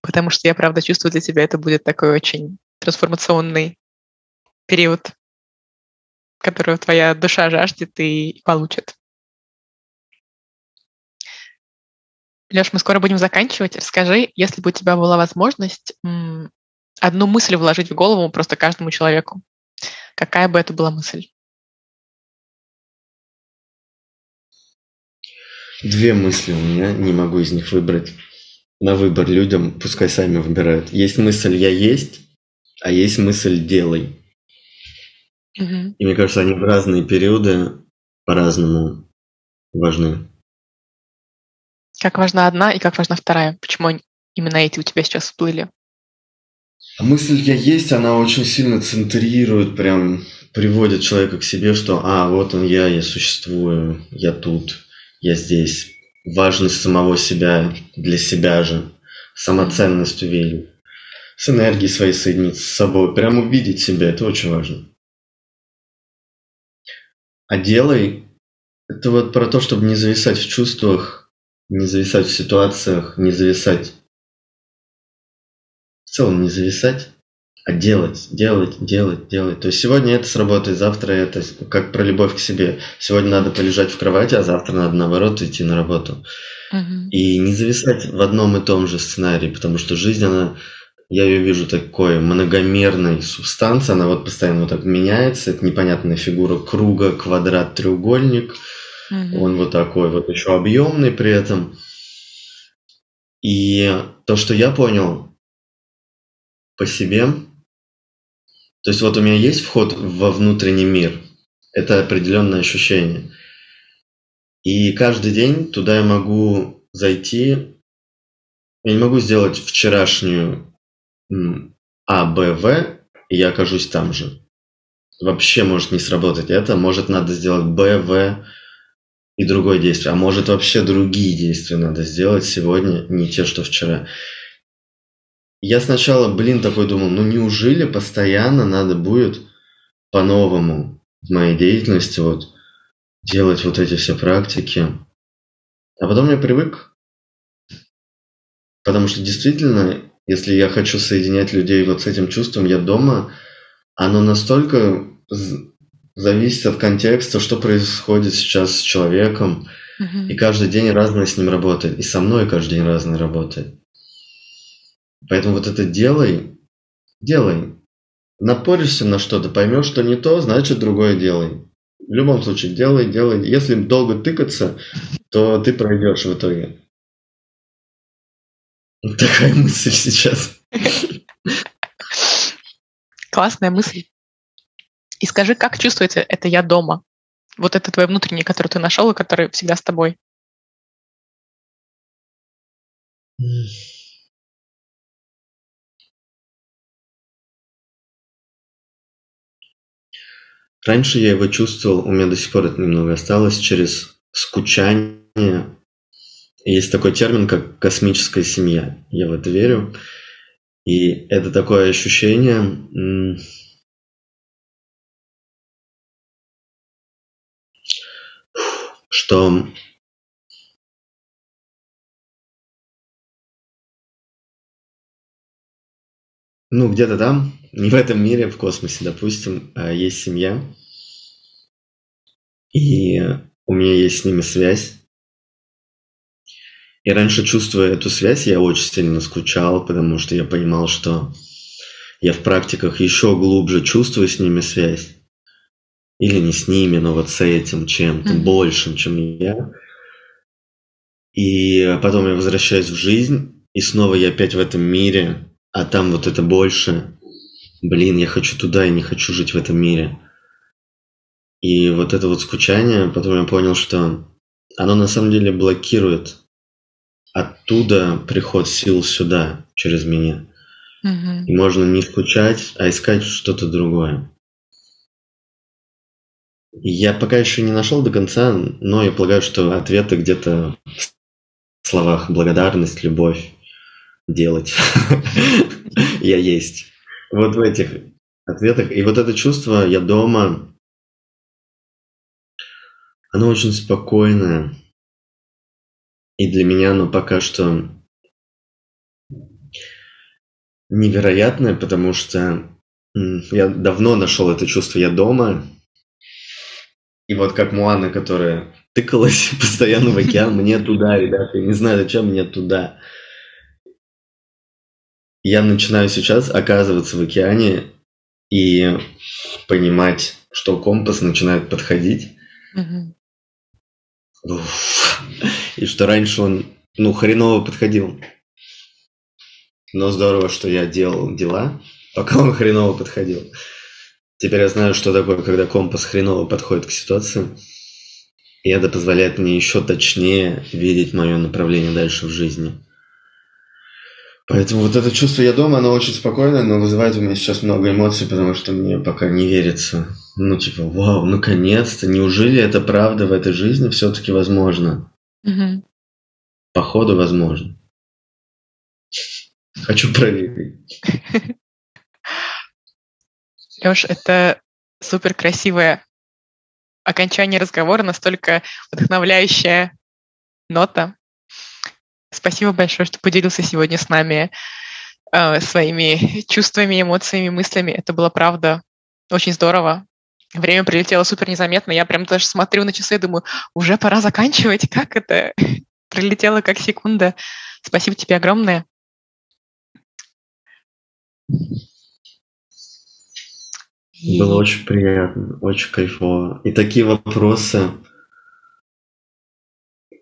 Потому что я, правда, чувствую для тебя, это будет такой очень трансформационный период, который твоя душа жаждет и получит. Леш, мы скоро будем заканчивать. Расскажи, если бы у тебя была возможность одну мысль вложить в голову просто каждому человеку, какая бы это была мысль? Две мысли у меня, не могу из них выбрать. На выбор людям, пускай сами выбирают. Есть мысль «я есть», а есть мысль «делай». Угу. И мне кажется, они в разные периоды по-разному важны. Как важна одна и как важна вторая? Почему именно эти у тебя сейчас всплыли? А мысль «я есть», она очень сильно центрирует, прям приводит человека к себе, что «а, вот он я, я существую, я тут, я здесь». Важность самого себя для себя же, самоценность увидеть, с энергией своей соединиться с собой, прям увидеть себя, это очень важно. А делай, это вот про то, чтобы не зависать в чувствах, не зависать в ситуациях, не зависать. В целом не зависать, а делать, делать, делать, делать. То есть сегодня это сработает, завтра это, как про любовь к себе. Сегодня надо полежать в кровати, а завтра надо наоборот идти на работу. Угу. И не зависать в одном и том же сценарии, потому что жизнь, она, я ее вижу такой многомерной субстанцией, она вот постоянно вот так меняется, это непонятная фигура круга, квадрат, треугольник – Угу. Он вот такой вот еще объемный при этом. И то, что я понял по себе, то есть вот у меня есть вход во внутренний мир, это определенное ощущение. И каждый день туда я могу зайти, я не могу сделать вчерашнюю А, Б, В, и я окажусь там же. Вообще может не сработать это, может надо сделать Б, В, и другое действие. А может вообще другие действия надо сделать сегодня, не те, что вчера. Я сначала, блин, такой думал, ну неужели постоянно надо будет по-новому в моей деятельности вот делать вот эти все практики. А потом я привык. Потому что действительно, если я хочу соединять людей вот с этим чувством, я дома, оно настолько зависит от контекста, что происходит сейчас с человеком. Угу. И каждый день разное с ним работает. И со мной каждый день разное работает. Поэтому вот это делай, делай. Напоришься на что-то, поймешь, что не то, значит другое делай. В любом случае, делай, делай. Если долго тыкаться, то ты пройдешь в итоге. Такая мысль сейчас. Классная мысль. И скажи, как чувствуется это «я дома»? Вот это твое внутреннее, которое ты нашел и которое всегда с тобой. Раньше я его чувствовал, у меня до сих пор это немного осталось, через скучание. Есть такой термин, как космическая семья. Я в это верю. И это такое ощущение, что ну, где-то там, не в этом мире, в космосе, допустим, а, есть семья, и у меня есть с ними связь. И раньше, чувствуя эту связь, я очень сильно скучал, потому что я понимал, что я в практиках еще глубже чувствую с ними связь или не с ними, но вот с этим чем-то mm-hmm. большим, чем я. И потом я возвращаюсь в жизнь, и снова я опять в этом мире, а там вот это больше. Блин, я хочу туда, я не хочу жить в этом мире. И вот это вот скучание, потом я понял, что оно на самом деле блокирует оттуда приход сил сюда, через меня. Угу. И можно не скучать, а искать что-то другое. Я пока еще не нашел до конца, но я полагаю, что ответы где-то словах благодарность, любовь, делать. Я есть. Вот в этих ответах. И вот это чувство «я дома», оно очень спокойное. И для меня оно пока что невероятное, потому что я давно нашел это чувство «я дома», и вот как Муана, которая тыкалась постоянно в океан, мне туда, ребята, я не знаю, зачем мне туда. Я начинаю сейчас оказываться в океане и понимать, что компас начинает подходить. И что раньше он, ну, хреново подходил. Но здорово, что я делал дела, пока он хреново подходил. Теперь я знаю, что такое, когда компас хреново подходит к ситуации. И это позволяет мне еще точнее видеть мое направление дальше в жизни. Поэтому вот это чувство «я дома», оно очень спокойное, но вызывает у меня сейчас много эмоций, потому что мне пока не верится. Ну, типа, вау, наконец-то, неужели это правда в этой жизни все-таки возможно? Угу. Походу, возможно. Хочу проверить. Леш, это супер красивое окончание разговора, настолько вдохновляющая нота. Спасибо большое, что поделился сегодня с нами э, своими чувствами, эмоциями, мыслями. Это было правда очень здорово. Время прилетело супер незаметно. Я прям даже смотрю на часы и думаю, уже пора заканчивать. Как это? Прилетело как секунда. Спасибо тебе огромное. Было очень приятно, очень кайфово. И такие вопросы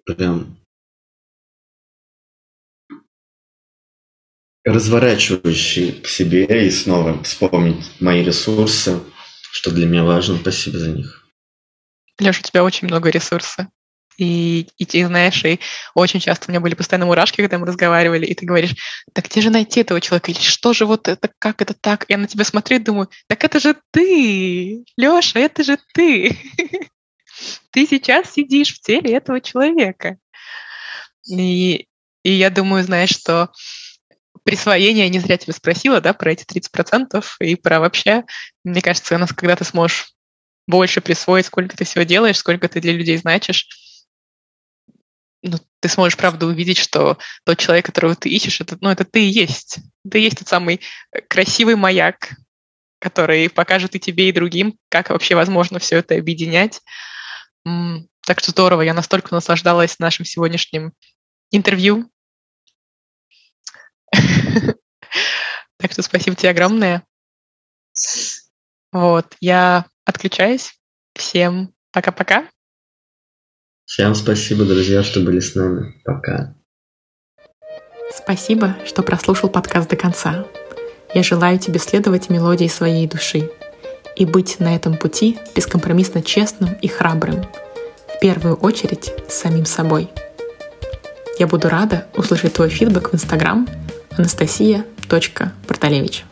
прям разворачивающие к себе и снова вспомнить мои ресурсы, что для меня важно. Спасибо за них. Леша, у тебя очень много ресурсов. И, и ты знаешь, и очень часто у меня были постоянно мурашки, когда мы разговаривали, и ты говоришь, так где же найти этого человека? Или что же вот это, как это так? Я на тебя смотрю и думаю, так это же ты, Леша, это же ты. Ты сейчас сидишь в теле этого человека. И, и я думаю, знаешь, что присвоение, не зря тебя спросила, да, про эти 30% и про вообще, мне кажется, у нас когда ты сможешь больше присвоить, сколько ты всего делаешь, сколько ты для людей значишь, ну, ты сможешь, правда, увидеть, что тот человек, которого ты ищешь, это, ну, это ты и есть. Ты и есть тот самый э, красивый маяк, который покажет и тебе, и другим, как вообще возможно все это объединять. Так что здорово, я настолько наслаждалась нашим сегодняшним интервью. Так что спасибо тебе огромное. Вот, я отключаюсь. Всем пока-пока. Всем спасибо, друзья, что были с нами. Пока. Спасибо, что прослушал подкаст до конца. Я желаю тебе следовать мелодии своей души и быть на этом пути бескомпромиссно честным и храбрым, в первую очередь с самим собой. Я буду рада услышать твой фидбэк в Инстаграм Анастасия. Порталевич.